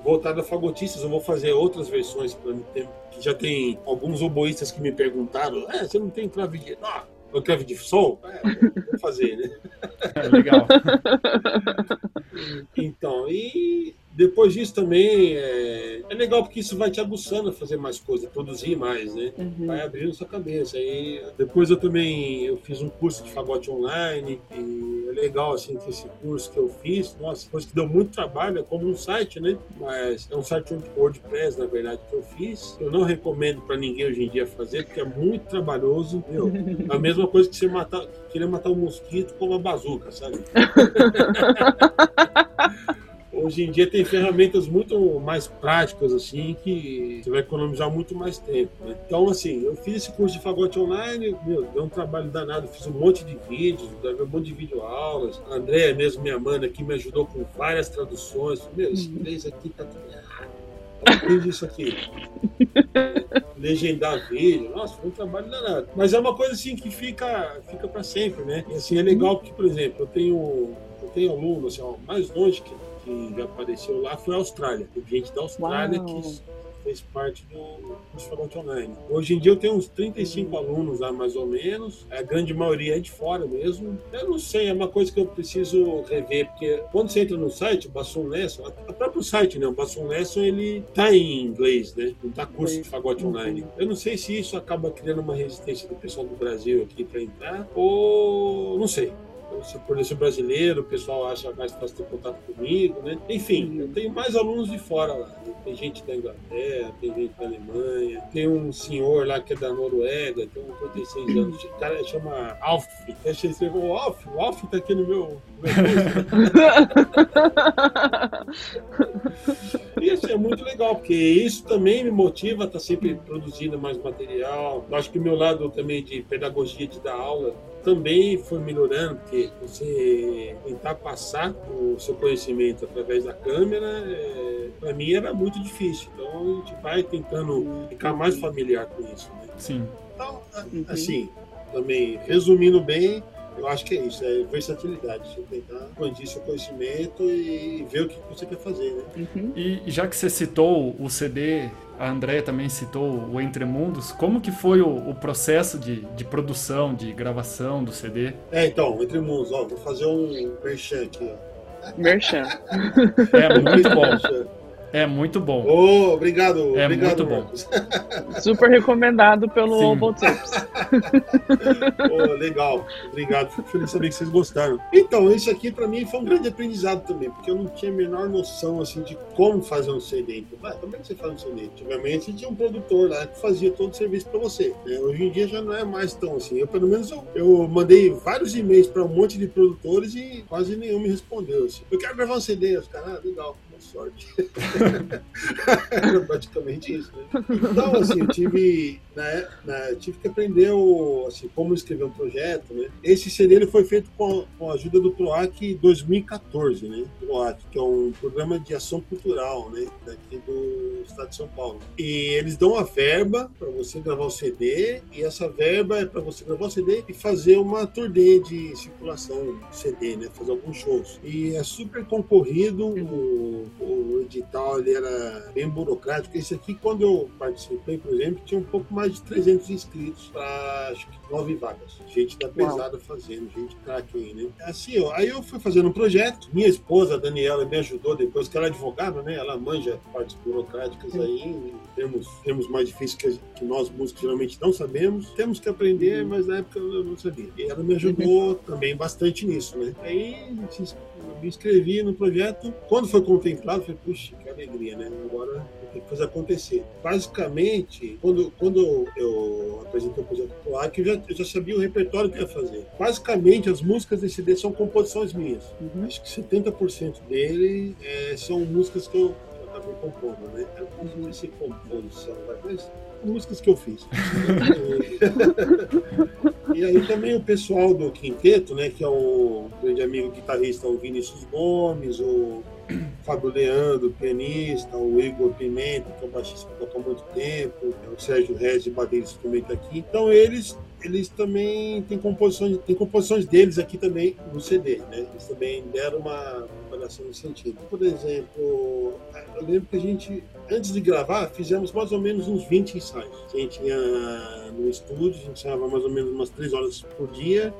Voltado a fagotistas, eu vou fazer outras versões para ter já tem alguns oboístas que me perguntaram: é, você não tem clave de. Ah, clave de sol? É, vou fazer, né? É, legal. então, e depois disso também é, é, legal porque isso vai te aguçando a fazer mais coisas, produzir mais, né? Uhum. Vai abrindo sua cabeça. E depois eu também eu fiz um curso de fagote online e é legal assim que esse curso que eu fiz, nossa, coisa que deu muito trabalho, é como um site, né? Mas é um site WordPress, na verdade, que eu fiz. Eu não recomendo para ninguém hoje em dia fazer porque é muito trabalhoso, viu? É a mesma coisa que você matar, querer matar um mosquito com uma bazuca, sabe? hoje em dia tem ferramentas muito mais práticas, assim, que você vai economizar muito mais tempo, né? Então, assim, eu fiz esse curso de fagote online, meu, deu um trabalho danado, fiz um monte de vídeos, um monte de videoaulas. A Andréia mesmo, minha mana, aqui me ajudou com várias traduções. Meu, esse inglês aqui tá tudo errado. Isso aqui. Legendar vídeo, nossa, foi um trabalho danado. Mas é uma coisa assim que fica, fica para sempre, né? E assim, é legal porque, por exemplo, eu tenho, eu tenho aluno, assim, ó, mais longe que que já apareceu lá foi a Austrália. Tem gente da Austrália Uau. que fez parte do Restaurante Online. Hoje em dia eu tenho uns 35 uhum. alunos lá, mais ou menos. A grande maioria é de fora mesmo. Eu não sei, é uma coisa que eu preciso rever, porque quando você entra no site, o Basson Lesson, o próprio site, né? O Basson Lesson, ele tá em inglês, né? Não tá curso de fagote uhum. online. Eu não sei se isso acaba criando uma resistência do pessoal do Brasil aqui para entrar, ou não sei se por eu ser brasileiro, o pessoal acha mais fácil ter contato comigo, né? Enfim, eu tenho mais alunos de fora lá. Tem gente da Inglaterra, tem gente da Alemanha, tem um senhor lá que é da Noruega, tem um 36 anos, o cara chama Alf. Eu achei que o Alf, o Alf tá aqui no meu. meu assim, é muito legal, porque isso também me motiva a estar tá sempre produzindo mais material. Eu acho que o meu lado também de pedagogia de dar aula também foi melhorando, porque você tentar passar o seu conhecimento através da câmera, é, para mim era muito difícil. Então a gente vai tentando ficar mais familiar com isso. Né? Sim. Então, assim, também resumindo bem, eu acho que é isso, é versatilidade. Você tentar expandir seu conhecimento e ver o que você quer fazer, né? Uhum. E já que você citou o CD, a Andrea também citou o Entre Mundos, como que foi o, o processo de, de, produção, de gravação do CD? É, então, Entre Mundos, ó, vou fazer um merchan aqui, ó. Merchan. É muito bom. É muito bom. Oh, obrigado. É obrigado, muito bom. Super recomendado pelo Tips. oh, legal. Obrigado. Fico feliz saber que vocês gostaram. Então, esse aqui para mim foi um grande aprendizado também, porque eu não tinha a menor noção assim de como fazer um CD. Então, ah, como é que você faz um CD? Antigamente tinha um produtor lá que fazia todo o serviço para você. Né? Hoje em dia já não é mais tão assim. Eu, pelo menos, eu, eu mandei vários e-mails para um monte de produtores e quase nenhum me respondeu. Assim. Eu quero gravar um CD. Os caras, ah, legal sorte. Era praticamente isso, né? Então, assim, eu tive, né, né, tive que aprender o, assim, como escrever um projeto, né? Esse CD ele foi feito com, com a ajuda do PROAC 2014, né? PROAC, que é um programa de ação cultural, né? Daqui do estado de São Paulo. E eles dão uma verba para você gravar o CD, e essa verba é para você gravar o CD e fazer uma turnê de circulação CD, né? Fazer alguns shows. E é super concorrido o o edital ele era bem burocrático. Esse aqui, quando eu participei, por exemplo, tinha um pouco mais de 300 inscritos para acho que nove vagas. Gente da pesada Uau. fazendo, gente craque aí, né? Assim, ó, aí eu fui fazendo um projeto. Minha esposa, a Daniela, me ajudou depois, que ela é advogada, né? Ela manja partes burocráticas aí, temos, temos mais difíceis que, que nós músicos geralmente não sabemos. Temos que aprender, mas na época eu não sabia. E ela me ajudou também bastante nisso, né? Aí me inscrevi no projeto. Quando foi contemplado, falei, puxa, que alegria, né? Agora tem que fazer acontecer. Basicamente, quando, quando eu apresentei o projeto POAC, eu já, eu já sabia o repertório que ia fazer. Basicamente, as músicas desse CD são composições minhas. Uhum. Acho que 70% dele é, são músicas que eu acabei compondo, né? Eu não sei se composição, mas músicas que eu fiz. e aí também o pessoal do quinteto, né, que é o grande amigo guitarrista, o Vinícius Gomes, o Fábio Leandro, pianista, o Igor Pimenta, que é o baixista que toca há muito tempo, o Sérgio Rez, baterista, também está aqui. Então eles eles também têm composições, tem composições deles aqui também no CD, né? Eles também deram uma avaliação nesse sentido. Por exemplo, eu lembro que a gente, antes de gravar, fizemos mais ou menos uns 20 ensaios. A gente ia no estúdio, a gente ensaiava mais ou menos umas 3 horas por dia,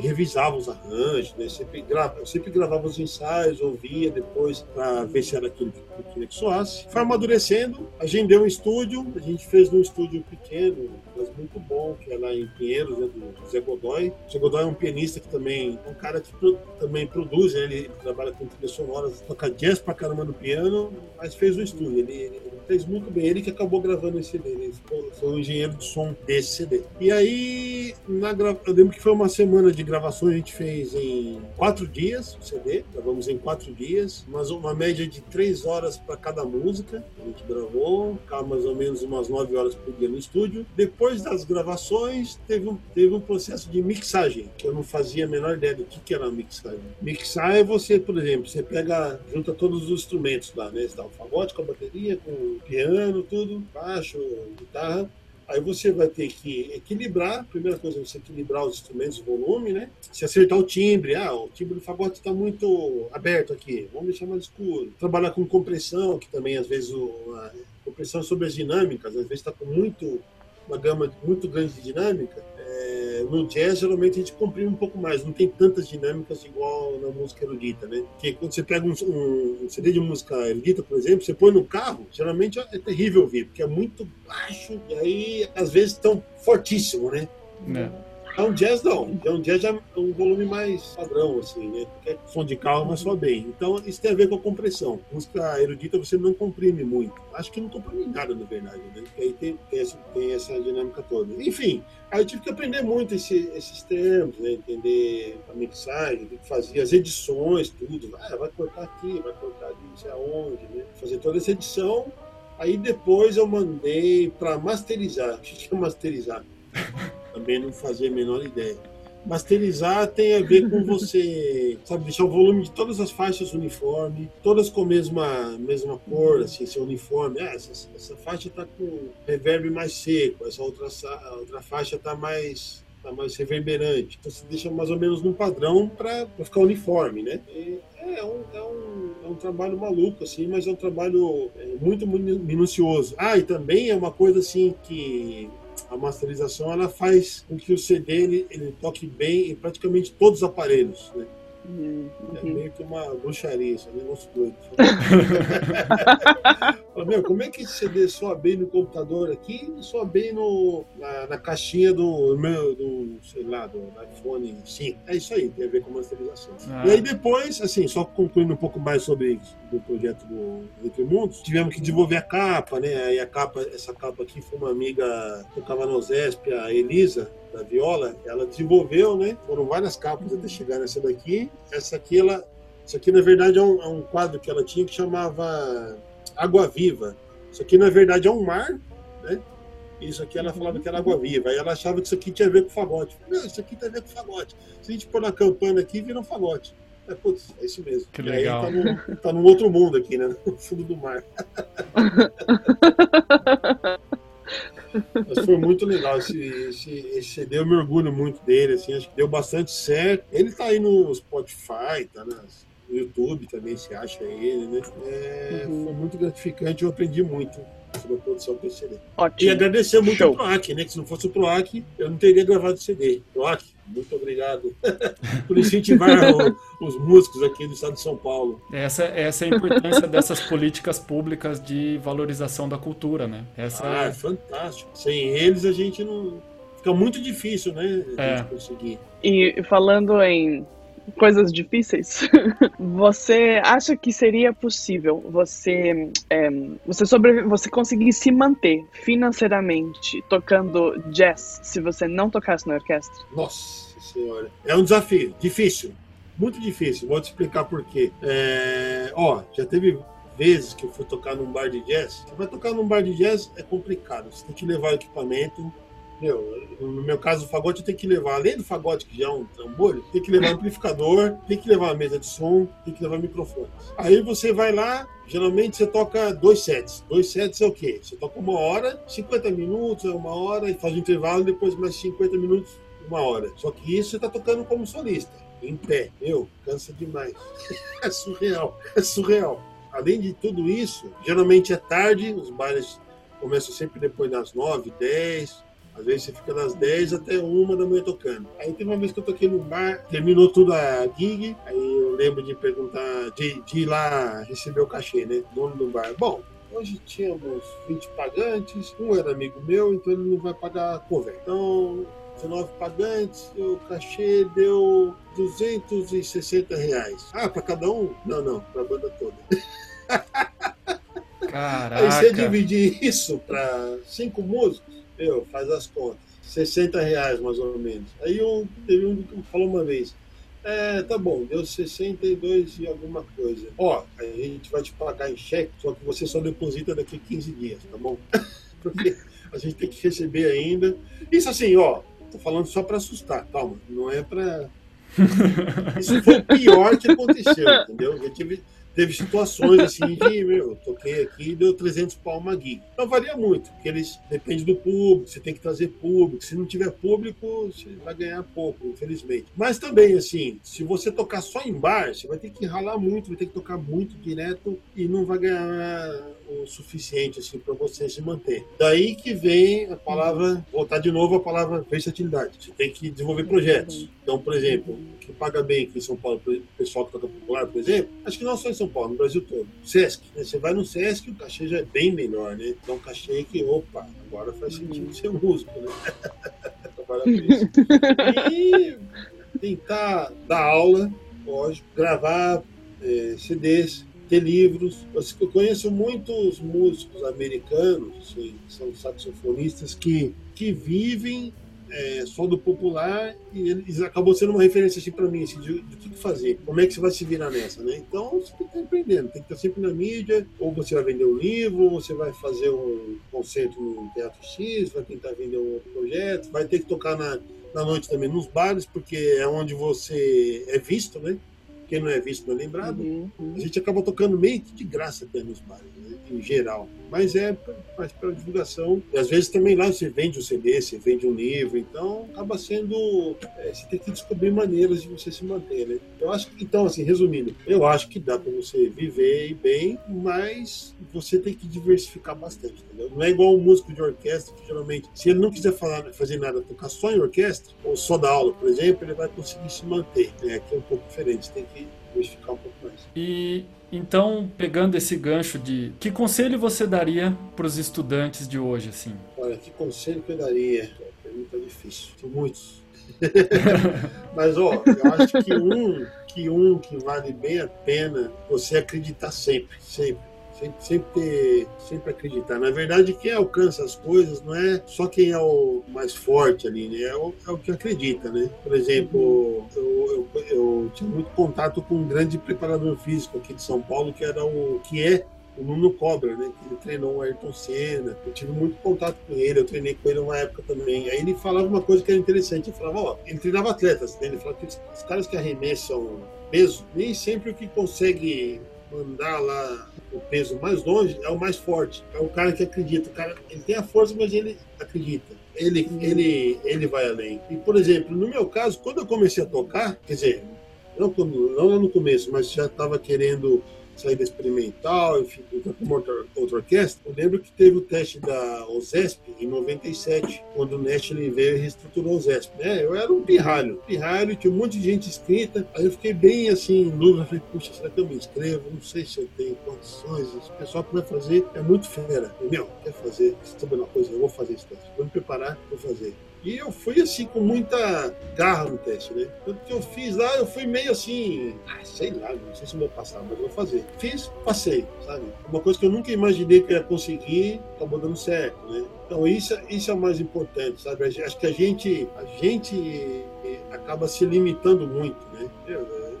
revisava os arranjos, né? Sempre grava, eu sempre gravava os ensaios, ouvia depois para ver se era aquilo que eu que soasse. Foi amadurecendo, a gente deu um estúdio, a gente fez num estúdio pequeno, muito bom, que é lá em Pinheiros, né, do Zé Godoy. Zé Godoy é um pianista que também é um cara que pro, também produz, né, ele trabalha com trilhas sonoras, toca jazz pra caramba no piano, mas fez o estúdio. Ele, ele fez muito bem. Ele que acabou gravando esse CD. Ele foi o engenheiro de som desse CD. E aí, na gra... eu lembro que foi uma semana de gravação, a gente fez em quatro dias o CD. Gravamos em quatro dias, mas uma média de três horas para cada música. A gente gravou, ficava mais ou menos umas nove horas por dia no estúdio. Depois das gravações, teve um, teve um processo de mixagem, que eu não fazia a menor ideia do que, que era mixagem. Mixar é você, por exemplo, você pega, junta todos os instrumentos lá, né? Você dá o fagote com a bateria, com piano, tudo, baixo, guitarra. Aí você vai ter que equilibrar, primeira coisa você equilibrar os instrumentos, o volume, né? Se acertar o timbre, ah, o timbre do fagote está muito aberto aqui, vamos deixar mais escuro. Trabalhar com compressão, que também às vezes o, a compressão sobre as dinâmicas, às vezes está com muito uma gama muito grande de dinâmica, é, no jazz geralmente a gente comprime um pouco mais, não tem tantas dinâmicas igual na música erudita, né? Porque quando você pega um, um, CD de música erudita, por exemplo, você põe no carro, geralmente é terrível ouvir, porque é muito baixo e aí às vezes tão fortíssimo, né? É. É um jazz não, é um jazz é um volume mais padrão, assim, né? Porque som de mas soa bem. Então isso tem a ver com a compressão. Música erudita você não comprime muito. Acho que não comprime nada, na verdade, né? Porque aí tem, tem, essa, tem essa dinâmica toda. Enfim, aí eu tive que aprender muito esse, esses termos, né? Entender a mixagem, fazer as edições, tudo. Ah, vai cortar aqui, vai cortar ali, não sei aonde, né? Fazer toda essa edição. Aí depois eu mandei para masterizar. O que é masterizar? Também não fazia a menor ideia. Masterizar tem a ver com você, sabe, deixar o volume de todas as faixas uniforme, todas com a mesma, mesma cor, assim, seu uniforme. Ah, essa, essa faixa tá com reverb mais seco, essa outra, outra faixa tá mais, tá mais reverberante. Então você deixa mais ou menos num padrão para ficar uniforme, né? E é um, é, um, é um trabalho maluco, assim, mas é um trabalho é, muito minucioso. Ah, e também é uma coisa assim que a masterização ela faz com que o CD ele, ele toque bem em praticamente todos os aparelhos. Né? Uhum. É meio que uma bruxaria, esse negócio doido. meu, como é que esse CD soa bem no computador aqui e soa bem no, na, na, caixinha do meu, do, sei lá, do iPhone 5? É isso aí, tem a ver com masterização. Ah. E aí depois, assim, só concluindo um pouco mais sobre o projeto do Entre Mundos, tivemos que desenvolver a capa, né? Aí a capa, essa capa aqui foi uma amiga que tocava no Zesp, a Elisa, da viola, ela desenvolveu, né? Foram várias capas até chegar nessa daqui. Essa aqui, ela, isso aqui na verdade é um, é um quadro que ela tinha que chamava Água Viva. Isso aqui na verdade é um mar, né? Isso aqui ela falava que era água viva. Aí ela achava que isso aqui tinha a ver com fagote. Não, isso aqui tem a ver com fagote. Se a gente pôr na campana aqui, vira um fagote. É, putz, é isso mesmo. Que legal. Aí tá no, tá no outro mundo aqui, né? No fundo do mar. Mas foi muito legal esse, esse, esse CD, eu me orgulho muito dele, assim, acho que deu bastante certo. Ele tá aí no Spotify, tá nas no YouTube também se acha ele, né? É, uhum. Foi muito gratificante, eu aprendi muito sobre a produção desse CD. Ótimo. E agradecer muito Show. ao PROAC, né? Que se não fosse o PROAC, eu não teria gravado o CD. PROAC, muito obrigado por incentivar o, os músicos aqui do estado de São Paulo. Essa, essa é a importância dessas políticas públicas de valorização da cultura, né? Essa ah, é fantástico. Sem eles a gente não. Fica muito difícil, né? A é. conseguir. E falando em coisas difíceis, você acha que seria possível você é, você sobre você conseguir se manter financeiramente tocando jazz se você não tocasse na orquestra? Nossa senhora, é um desafio, difícil, muito difícil. Vou te explicar por quê. É, ó, já teve vezes que eu fui tocar num bar de jazz. Você vai tocar num bar de jazz é complicado. Você tem que levar o equipamento, meu, no meu caso, o fagote tem que levar, além do fagote, que já é um trambolho, tem que levar amplificador, tem que levar a mesa de som, tem que levar microfone. Aí você vai lá, geralmente você toca dois sets. Dois sets é o quê? Você toca uma hora, 50 minutos, uma hora, e faz um intervalo, depois mais 50 minutos, uma hora. Só que isso você tá tocando como solista, em pé. Meu, cansa demais. é surreal, é surreal. Além de tudo isso, geralmente é tarde, os bailes começam sempre depois das 9, 10, às vezes você fica das 10 até uma da manhã tocando. Aí tem uma vez que eu toquei no bar, terminou tudo a gig, aí eu lembro de perguntar, de, de ir lá receber o cachê, né? Dono do bar. Bom, hoje tínhamos 20 pagantes, um era amigo meu, então ele não vai pagar cover. Então, 19 pagantes, o cachê deu 260 reais. Ah, para cada um? Não, não, para a banda toda. Caraca. Aí você dividir isso para cinco músicos, meu, faz as contas. 60 reais mais ou menos. Aí um, teve um que falou uma vez. É, tá bom, deu 62 e alguma coisa. Ó, a gente vai te pagar em cheque, só que você só deposita daqui 15 dias, tá bom? Porque a gente tem que receber ainda. Isso assim, ó, tô falando só para assustar, calma, não é para Isso foi o pior que aconteceu, entendeu? Eu tive teve situações assim meu, toquei aqui e deu 300 pau uma gig. Então varia muito, porque eles depende do público, você tem que trazer público. Se não tiver público, você vai ganhar pouco, infelizmente. Mas também, assim, se você tocar só em bar, você vai ter que ralar muito, vai ter que tocar muito direto e não vai ganhar o suficiente assim para você se manter. Daí que vem a palavra, voltar de novo a palavra versatilidade. Você tem que desenvolver projetos. Então, por exemplo, que paga bem aqui em São Paulo, o pessoal que toca popular, por exemplo, acho que não só em São Paulo, no Brasil todo. Sesc, né? Você vai no Sesc, o cachê já é bem melhor, né? Então, cachê que, opa, agora faz sentido ser músico, né? e tentar dar aula, lógico, gravar é, CDs, ter livros. Eu conheço muitos músicos americanos, assim, são saxofonistas que, que vivem é, só do popular e eles acabou sendo uma referência assim para mim assim, de, de tudo fazer. Como é que você vai se virar nessa, né? Então você tem que estar empreendendo, tem que estar sempre na mídia, ou você vai vender um livro, ou você vai fazer um concerto no Teatro X, vai tentar vender um outro projeto, vai ter que tocar na, na noite também nos bares, porque é onde você é visto, né? Quem não é visto não é lembrado. Uhum, uhum. A gente acaba tocando meio que de graça até nos bares, né? em geral. Mas é para divulgação. E às vezes também lá você vende um CD, você vende um livro, então acaba sendo. É, você tem que descobrir maneiras de você se manter, né? Eu acho que, então, assim, resumindo, eu acho que dá para você viver bem, mas você tem que diversificar bastante, entendeu? Não é igual um músico de orquestra, que geralmente, se ele não quiser falar, fazer nada, tocar só em orquestra, ou só dar aula, por exemplo, ele vai conseguir se manter. Né? Aqui é um pouco diferente, tem que diversificar um pouco mais. E então, pegando esse gancho de que conselho você daria para os estudantes de hoje, assim? Olha, que conselho que eu daria? Pergunta difícil. Tem muitos. Mas ó, eu acho que um que um que vale bem a pena você acreditar sempre, sempre sempre, sempre, sempre acreditar. Na verdade, quem alcança as coisas não é só quem é o mais forte ali, né? É o, é o que acredita, né? Por exemplo, eu, eu, eu, tinha muito contato com um grande preparador físico aqui de São Paulo, que era o que é o Nuno Cobra, né? Ele treinou o Ayrton Senna. Eu tive muito contato com ele, eu treinei com ele uma época também. Aí ele falava uma coisa que era interessante. Ele falava, ó, ele treinava atletas, né? Ele falava que os caras que arremessam peso, nem sempre o que consegue mandar lá o peso mais longe é o mais forte. É o cara que acredita. O cara, ele tem a força, mas ele acredita. Ele, ele, ele vai além. E, por exemplo, no meu caso, quando eu comecei a tocar, quer dizer, não, quando, não lá no começo, mas já estava querendo saída experimental, enfim, com outra, outra orquestra. Eu lembro que teve o teste da OSESP em 97, quando o Nestle veio e reestruturou o OSESP. Né? Eu era um pirralho, pirralho, tinha um monte de gente inscrita, aí eu fiquei bem assim, em dúvida, falei, puxa, será que eu me inscrevo? Não sei se eu tenho condições, o pessoal que vai fazer é muito fera. Meu, quer fazer, sabe uma coisa, eu vou fazer esse teste, vou me preparar, vou fazer. E eu fui assim com muita garra no teste, né? Tanto que eu fiz lá, eu fui meio assim, ah, sei lá, não sei se vou passar, mas vou fazer. Fiz, passei, sabe? Uma coisa que eu nunca imaginei que eu ia conseguir, acabou dando certo, né? Então isso, isso é o mais importante, sabe? Acho que a gente, a gente acaba se limitando muito, né?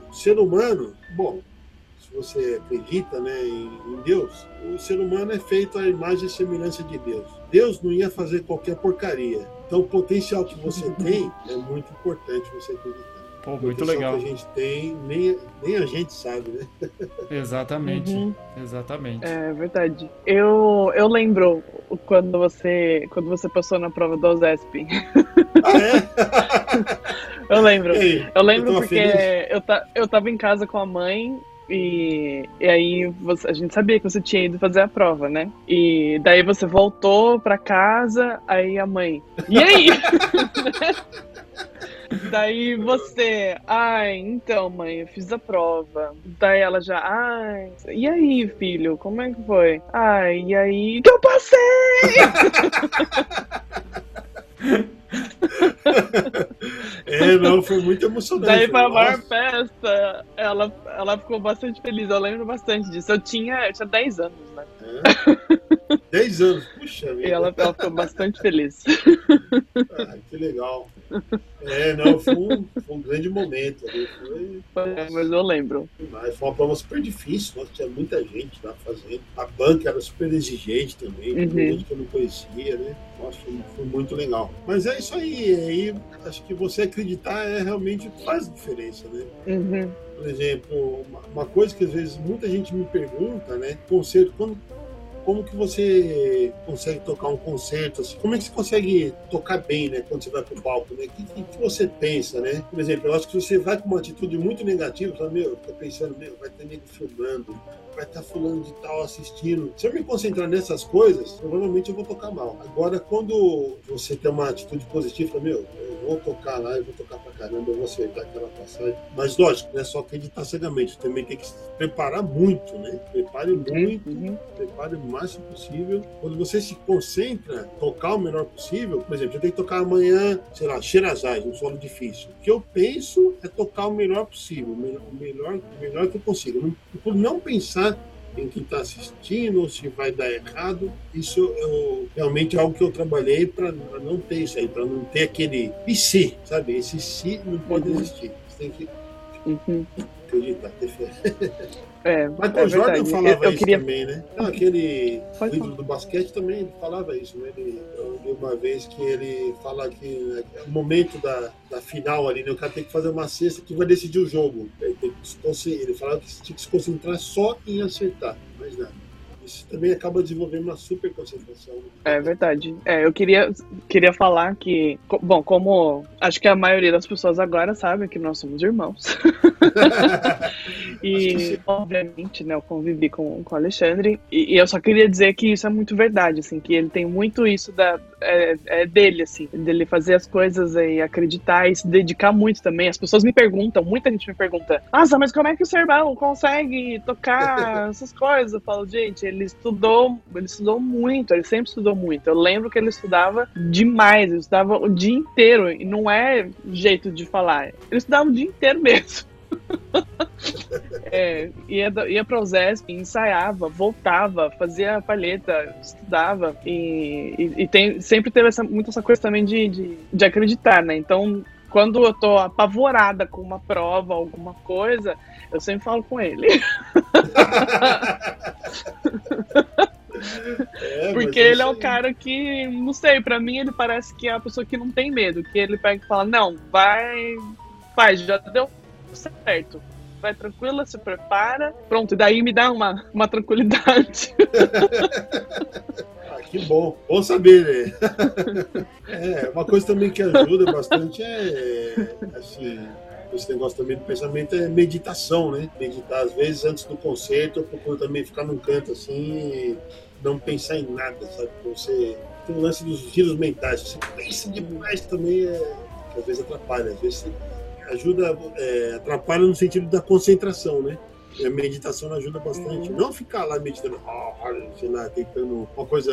O ser humano, bom, se você acredita né, em Deus, o ser humano é feito à imagem e semelhança de Deus. Deus não ia fazer qualquer porcaria. Então, o potencial que você tem é muito importante você acreditar. Pô, muito legal. que a gente tem, nem, nem a gente sabe, né? Exatamente, uhum. exatamente. É verdade. Eu, eu lembro quando você, quando você passou na prova do OSESP. Ah, é? eu lembro. Ei, eu lembro eu porque eu, ta, eu tava em casa com a mãe e, e aí você, a gente sabia que você tinha ido fazer a prova, né? E daí você voltou pra casa, aí a mãe. E aí? Daí você, ai, então, mãe, eu fiz a prova. Daí ela já, ai, e aí, filho, como é que foi? Ai, e aí, que eu passei! é, não, foi muito emocionante. Daí foi a maior festa. Ela, ela ficou bastante feliz, eu lembro bastante disso. Eu tinha, eu tinha 10 anos, né? É. 10 anos, puxa vida. E ela, ela ficou bastante feliz. Ah, que legal. É, não, foi um, foi um grande momento. Ali, foi... Mas eu lembro. Foi uma prova super difícil, nossa, tinha muita gente lá fazendo. A banca era super exigente também, uhum. gente que eu não conhecia, né? Nossa, foi, muito legal. Mas é isso aí, aí acho que você acreditar é realmente faz diferença, né? Uhum. Por exemplo, uma, uma, coisa que às vezes muita gente me pergunta, né? Concerto, quando, como que você consegue tocar um concerto? Assim? Como é que você consegue tocar bem, né? Quando você vai pro palco, né? O que, que, você pensa, né? Por exemplo, eu acho que você vai com uma atitude muito negativa, fala, meu, tô pensando, meu, vai ter nego filmando, vai estar tá fulano de tal assistindo. Se eu me concentrar nessas coisas, provavelmente eu vou tocar mal. Agora, quando você tem uma atitude positiva, meu, eu vou tocar lá, eu vou tocar pra caramba, eu vou acertar aquela passagem. Mas lógico, não é só acreditar cegamente, também tem que se preparar muito, né? Prepare muito, uhum. prepare o máximo possível. Quando você se concentra, tocar o melhor possível, por exemplo, eu tenho que tocar amanhã, sei lá, Xerazade, um solo difícil. O que eu penso é tocar o melhor possível, o melhor, o melhor, o melhor que eu consigo. Por não pensar em quem está assistindo, ou se vai dar errado. Isso eu, realmente é algo que eu trabalhei para não ter isso aí, para não ter aquele e se, sabe? Esse se não pode uhum. existir. Você tem que uhum. acreditar, ter fé. É, Michael é Jordan falava eu, eu isso queria... também, né? Não, aquele ídolo do basquete também falava isso, né? Ele, eu li uma vez que ele fala que né, é o momento da, da final ali, né? O cara tem que fazer uma cesta que vai decidir o jogo. Ele, tem que, ele falava que tinha que se concentrar só em acertar, mais nada isso também acaba desenvolvendo uma super concentração. É verdade. É, eu queria, queria falar que, bom, como acho que a maioria das pessoas agora sabe que nós somos irmãos. e, obviamente, né, eu convivi com, com o Alexandre. E, e, eu só queria dizer que isso é muito verdade, assim, que ele tem muito isso da, é, é dele, assim, dele fazer as coisas e acreditar e se dedicar muito também. As pessoas me perguntam, muita gente me pergunta, nossa, mas como é que o seu irmão consegue tocar essas coisas? Eu falo, gente, ele estudou, ele estudou muito, ele sempre estudou muito. Eu lembro que ele estudava demais, ele estudava o dia inteiro, e não é jeito de falar, ele estudava o dia inteiro mesmo. é, ia, ia para o ZESP, ensaiava, voltava, fazia palheta, estudava e, e, e, tem, sempre teve essa, muito essa coisa também de, de, de acreditar, né? Então, quando eu tô apavorada com uma prova, alguma coisa, eu sempre falo com ele. É, Porque ele é o cara que, não sei, para mim ele parece que é a pessoa que não tem medo, que ele pega e fala, não, vai, faz, já deu certo. Vai tranquila, se prepara. Pronto, e daí me dá uma, uma tranquilidade. ah, que bom, bom saber, né? É, uma coisa também que ajuda bastante é, assim, esse negócio também do pensamento é meditação, né? Meditar, às vezes, antes do concerto, eu procuro também ficar num canto assim e não pensar em nada, sabe? Você tem o lance dos giros mentais. Você pensa demais também, é, às vezes atrapalha, às vezes ajuda, é, atrapalha no sentido da concentração, né? E a meditação ajuda bastante. Uhum. Não ficar lá meditando, oh, sei lá, tentando uma coisa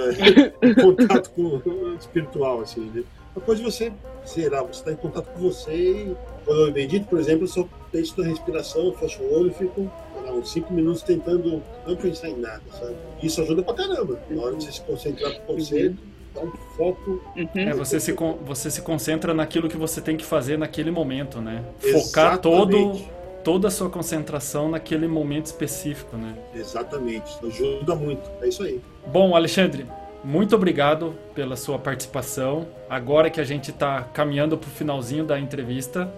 em contato com espiritual, assim, né? Uma coisa você, sei lá, você está em contato com você e quando eu medito, por exemplo, eu só penso na respiração, fecho o olho e fico lá, uns 5 minutos tentando não pensar em nada, sabe? Isso ajuda pra caramba. Na hora de você se concentrar no conceito, dá um foco. Uhum. É, você se, você se concentra naquilo que você tem que fazer naquele momento, né? Focar todo toda a sua concentração naquele momento específico, né? Exatamente, ajuda muito, é isso aí. Bom, Alexandre, muito obrigado pela sua participação. Agora que a gente está caminhando para o finalzinho da entrevista,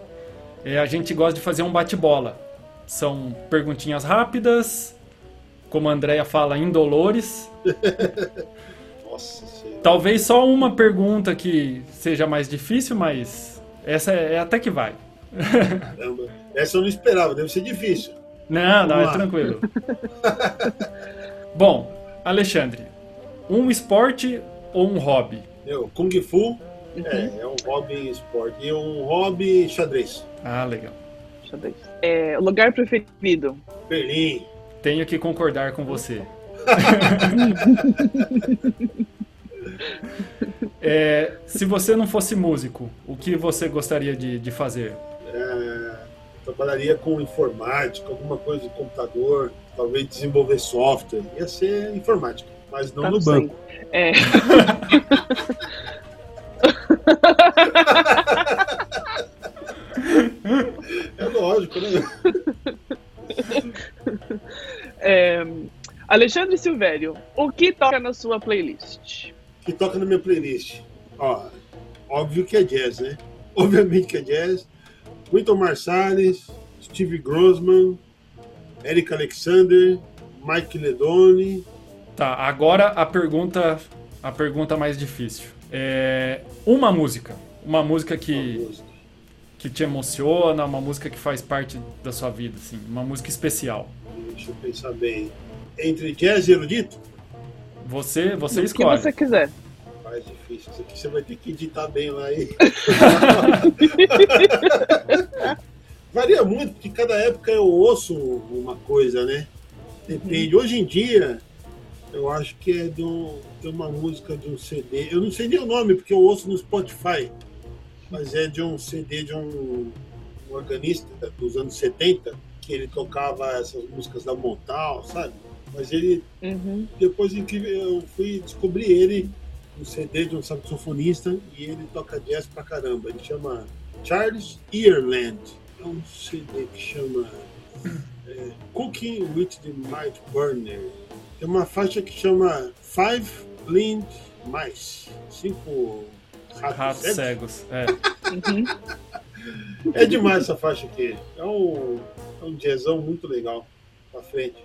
é, a gente gosta de fazer um bate-bola. São perguntinhas rápidas, como a Andrea fala, indolores. Nossa senhora. Talvez só uma pergunta que seja mais difícil, mas essa é, é até que vai. Caramba, essa eu não esperava, deve ser difícil. Não, Vamos não, é lá. é tranquilo. Bom, Alexandre, um esporte ou um hobby? Eu, Kung Fu uhum. é, é um hobby esporte. E um hobby xadrez. Ah, legal. Xadrez. É, lugar preferido? Berlim. Tenho que concordar com você. é, se você não fosse músico, o que você gostaria de, de fazer? É, trabalharia com informática, alguma coisa de computador, talvez desenvolver software. Ia ser informática, mas não tá no banco. É. é lógico, né? É, Alexandre Silvério, o que toca na sua playlist? O que toca na minha playlist? Ó, óbvio que é jazz, né? Obviamente que é jazz. Wynton Marsalis, Steve Grossman, Eric Alexander, Mike Ledone. Tá, agora a pergunta, a pergunta mais difícil. É uma música, uma música que uma música. que te emociona, uma música que faz parte da sua vida, assim, uma música especial. Deixa eu pensar bem. Entre jazz e erudito? Você, você escolhe. O que você quiser. Mais difícil. Isso aqui você vai ter que editar bem lá aí. Varia muito, porque cada época eu ouço uma coisa, né? Depende. Hoje em dia, eu acho que é de, um, de uma música de um CD. Eu não sei nem o nome, porque eu ouço no Spotify. Mas é de um CD de um, um organista dos anos 70, que ele tocava essas músicas da Montal, sabe? Mas ele, uhum. depois em que eu fui descobrir ele, um CD de um saxofonista, e ele toca jazz pra caramba. Ele chama Charles Ireland. É um CD que chama é, Cooking with the Might Burner. Tem uma faixa que chama Five Blind Mice. Cinco ratos, ratos cegos. cegos. É. é demais essa faixa aqui. É um, é um jazzão muito legal pra frente.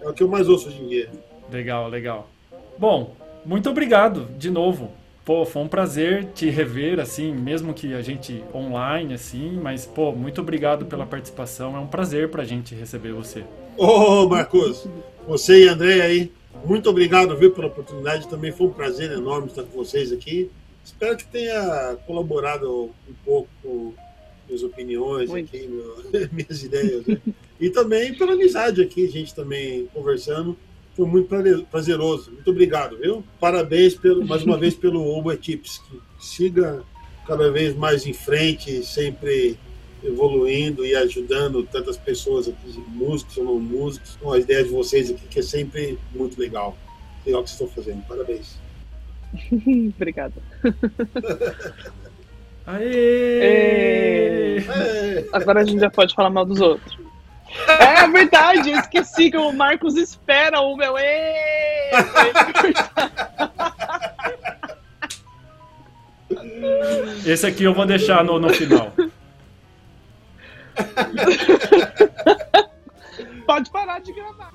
É o que eu mais ouço hoje em dia. Legal, legal. Bom, muito obrigado de novo. Pô, foi um prazer te rever, assim, mesmo que a gente online, assim, mas, pô, muito obrigado pela participação. É um prazer pra gente receber você. Ô, oh, Marcos, você e André aí, muito obrigado, viu, pela oportunidade. Também foi um prazer enorme estar com vocês aqui. Espero que tenha colaborado um pouco com minhas opiniões muito. aqui, meu, minhas ideias. Né? E também pela amizade aqui, a gente também conversando. Foi muito prazeroso. Muito obrigado, viu? Parabéns pelo, mais uma vez pelo Uber Tips. Que siga cada vez mais em frente, sempre evoluindo e ajudando tantas pessoas aqui, músicos ou não músicos, com a ideia de vocês aqui, que é sempre muito legal. Legal o que vocês estão fazendo. Parabéns. Obrigada. Aê! Aê! Agora a gente já pode falar mal dos outros. É verdade, eu esqueci que o Marcos espera o meu. Esse aqui eu vou deixar no, no final. Pode parar de gravar.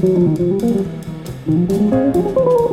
Thank you.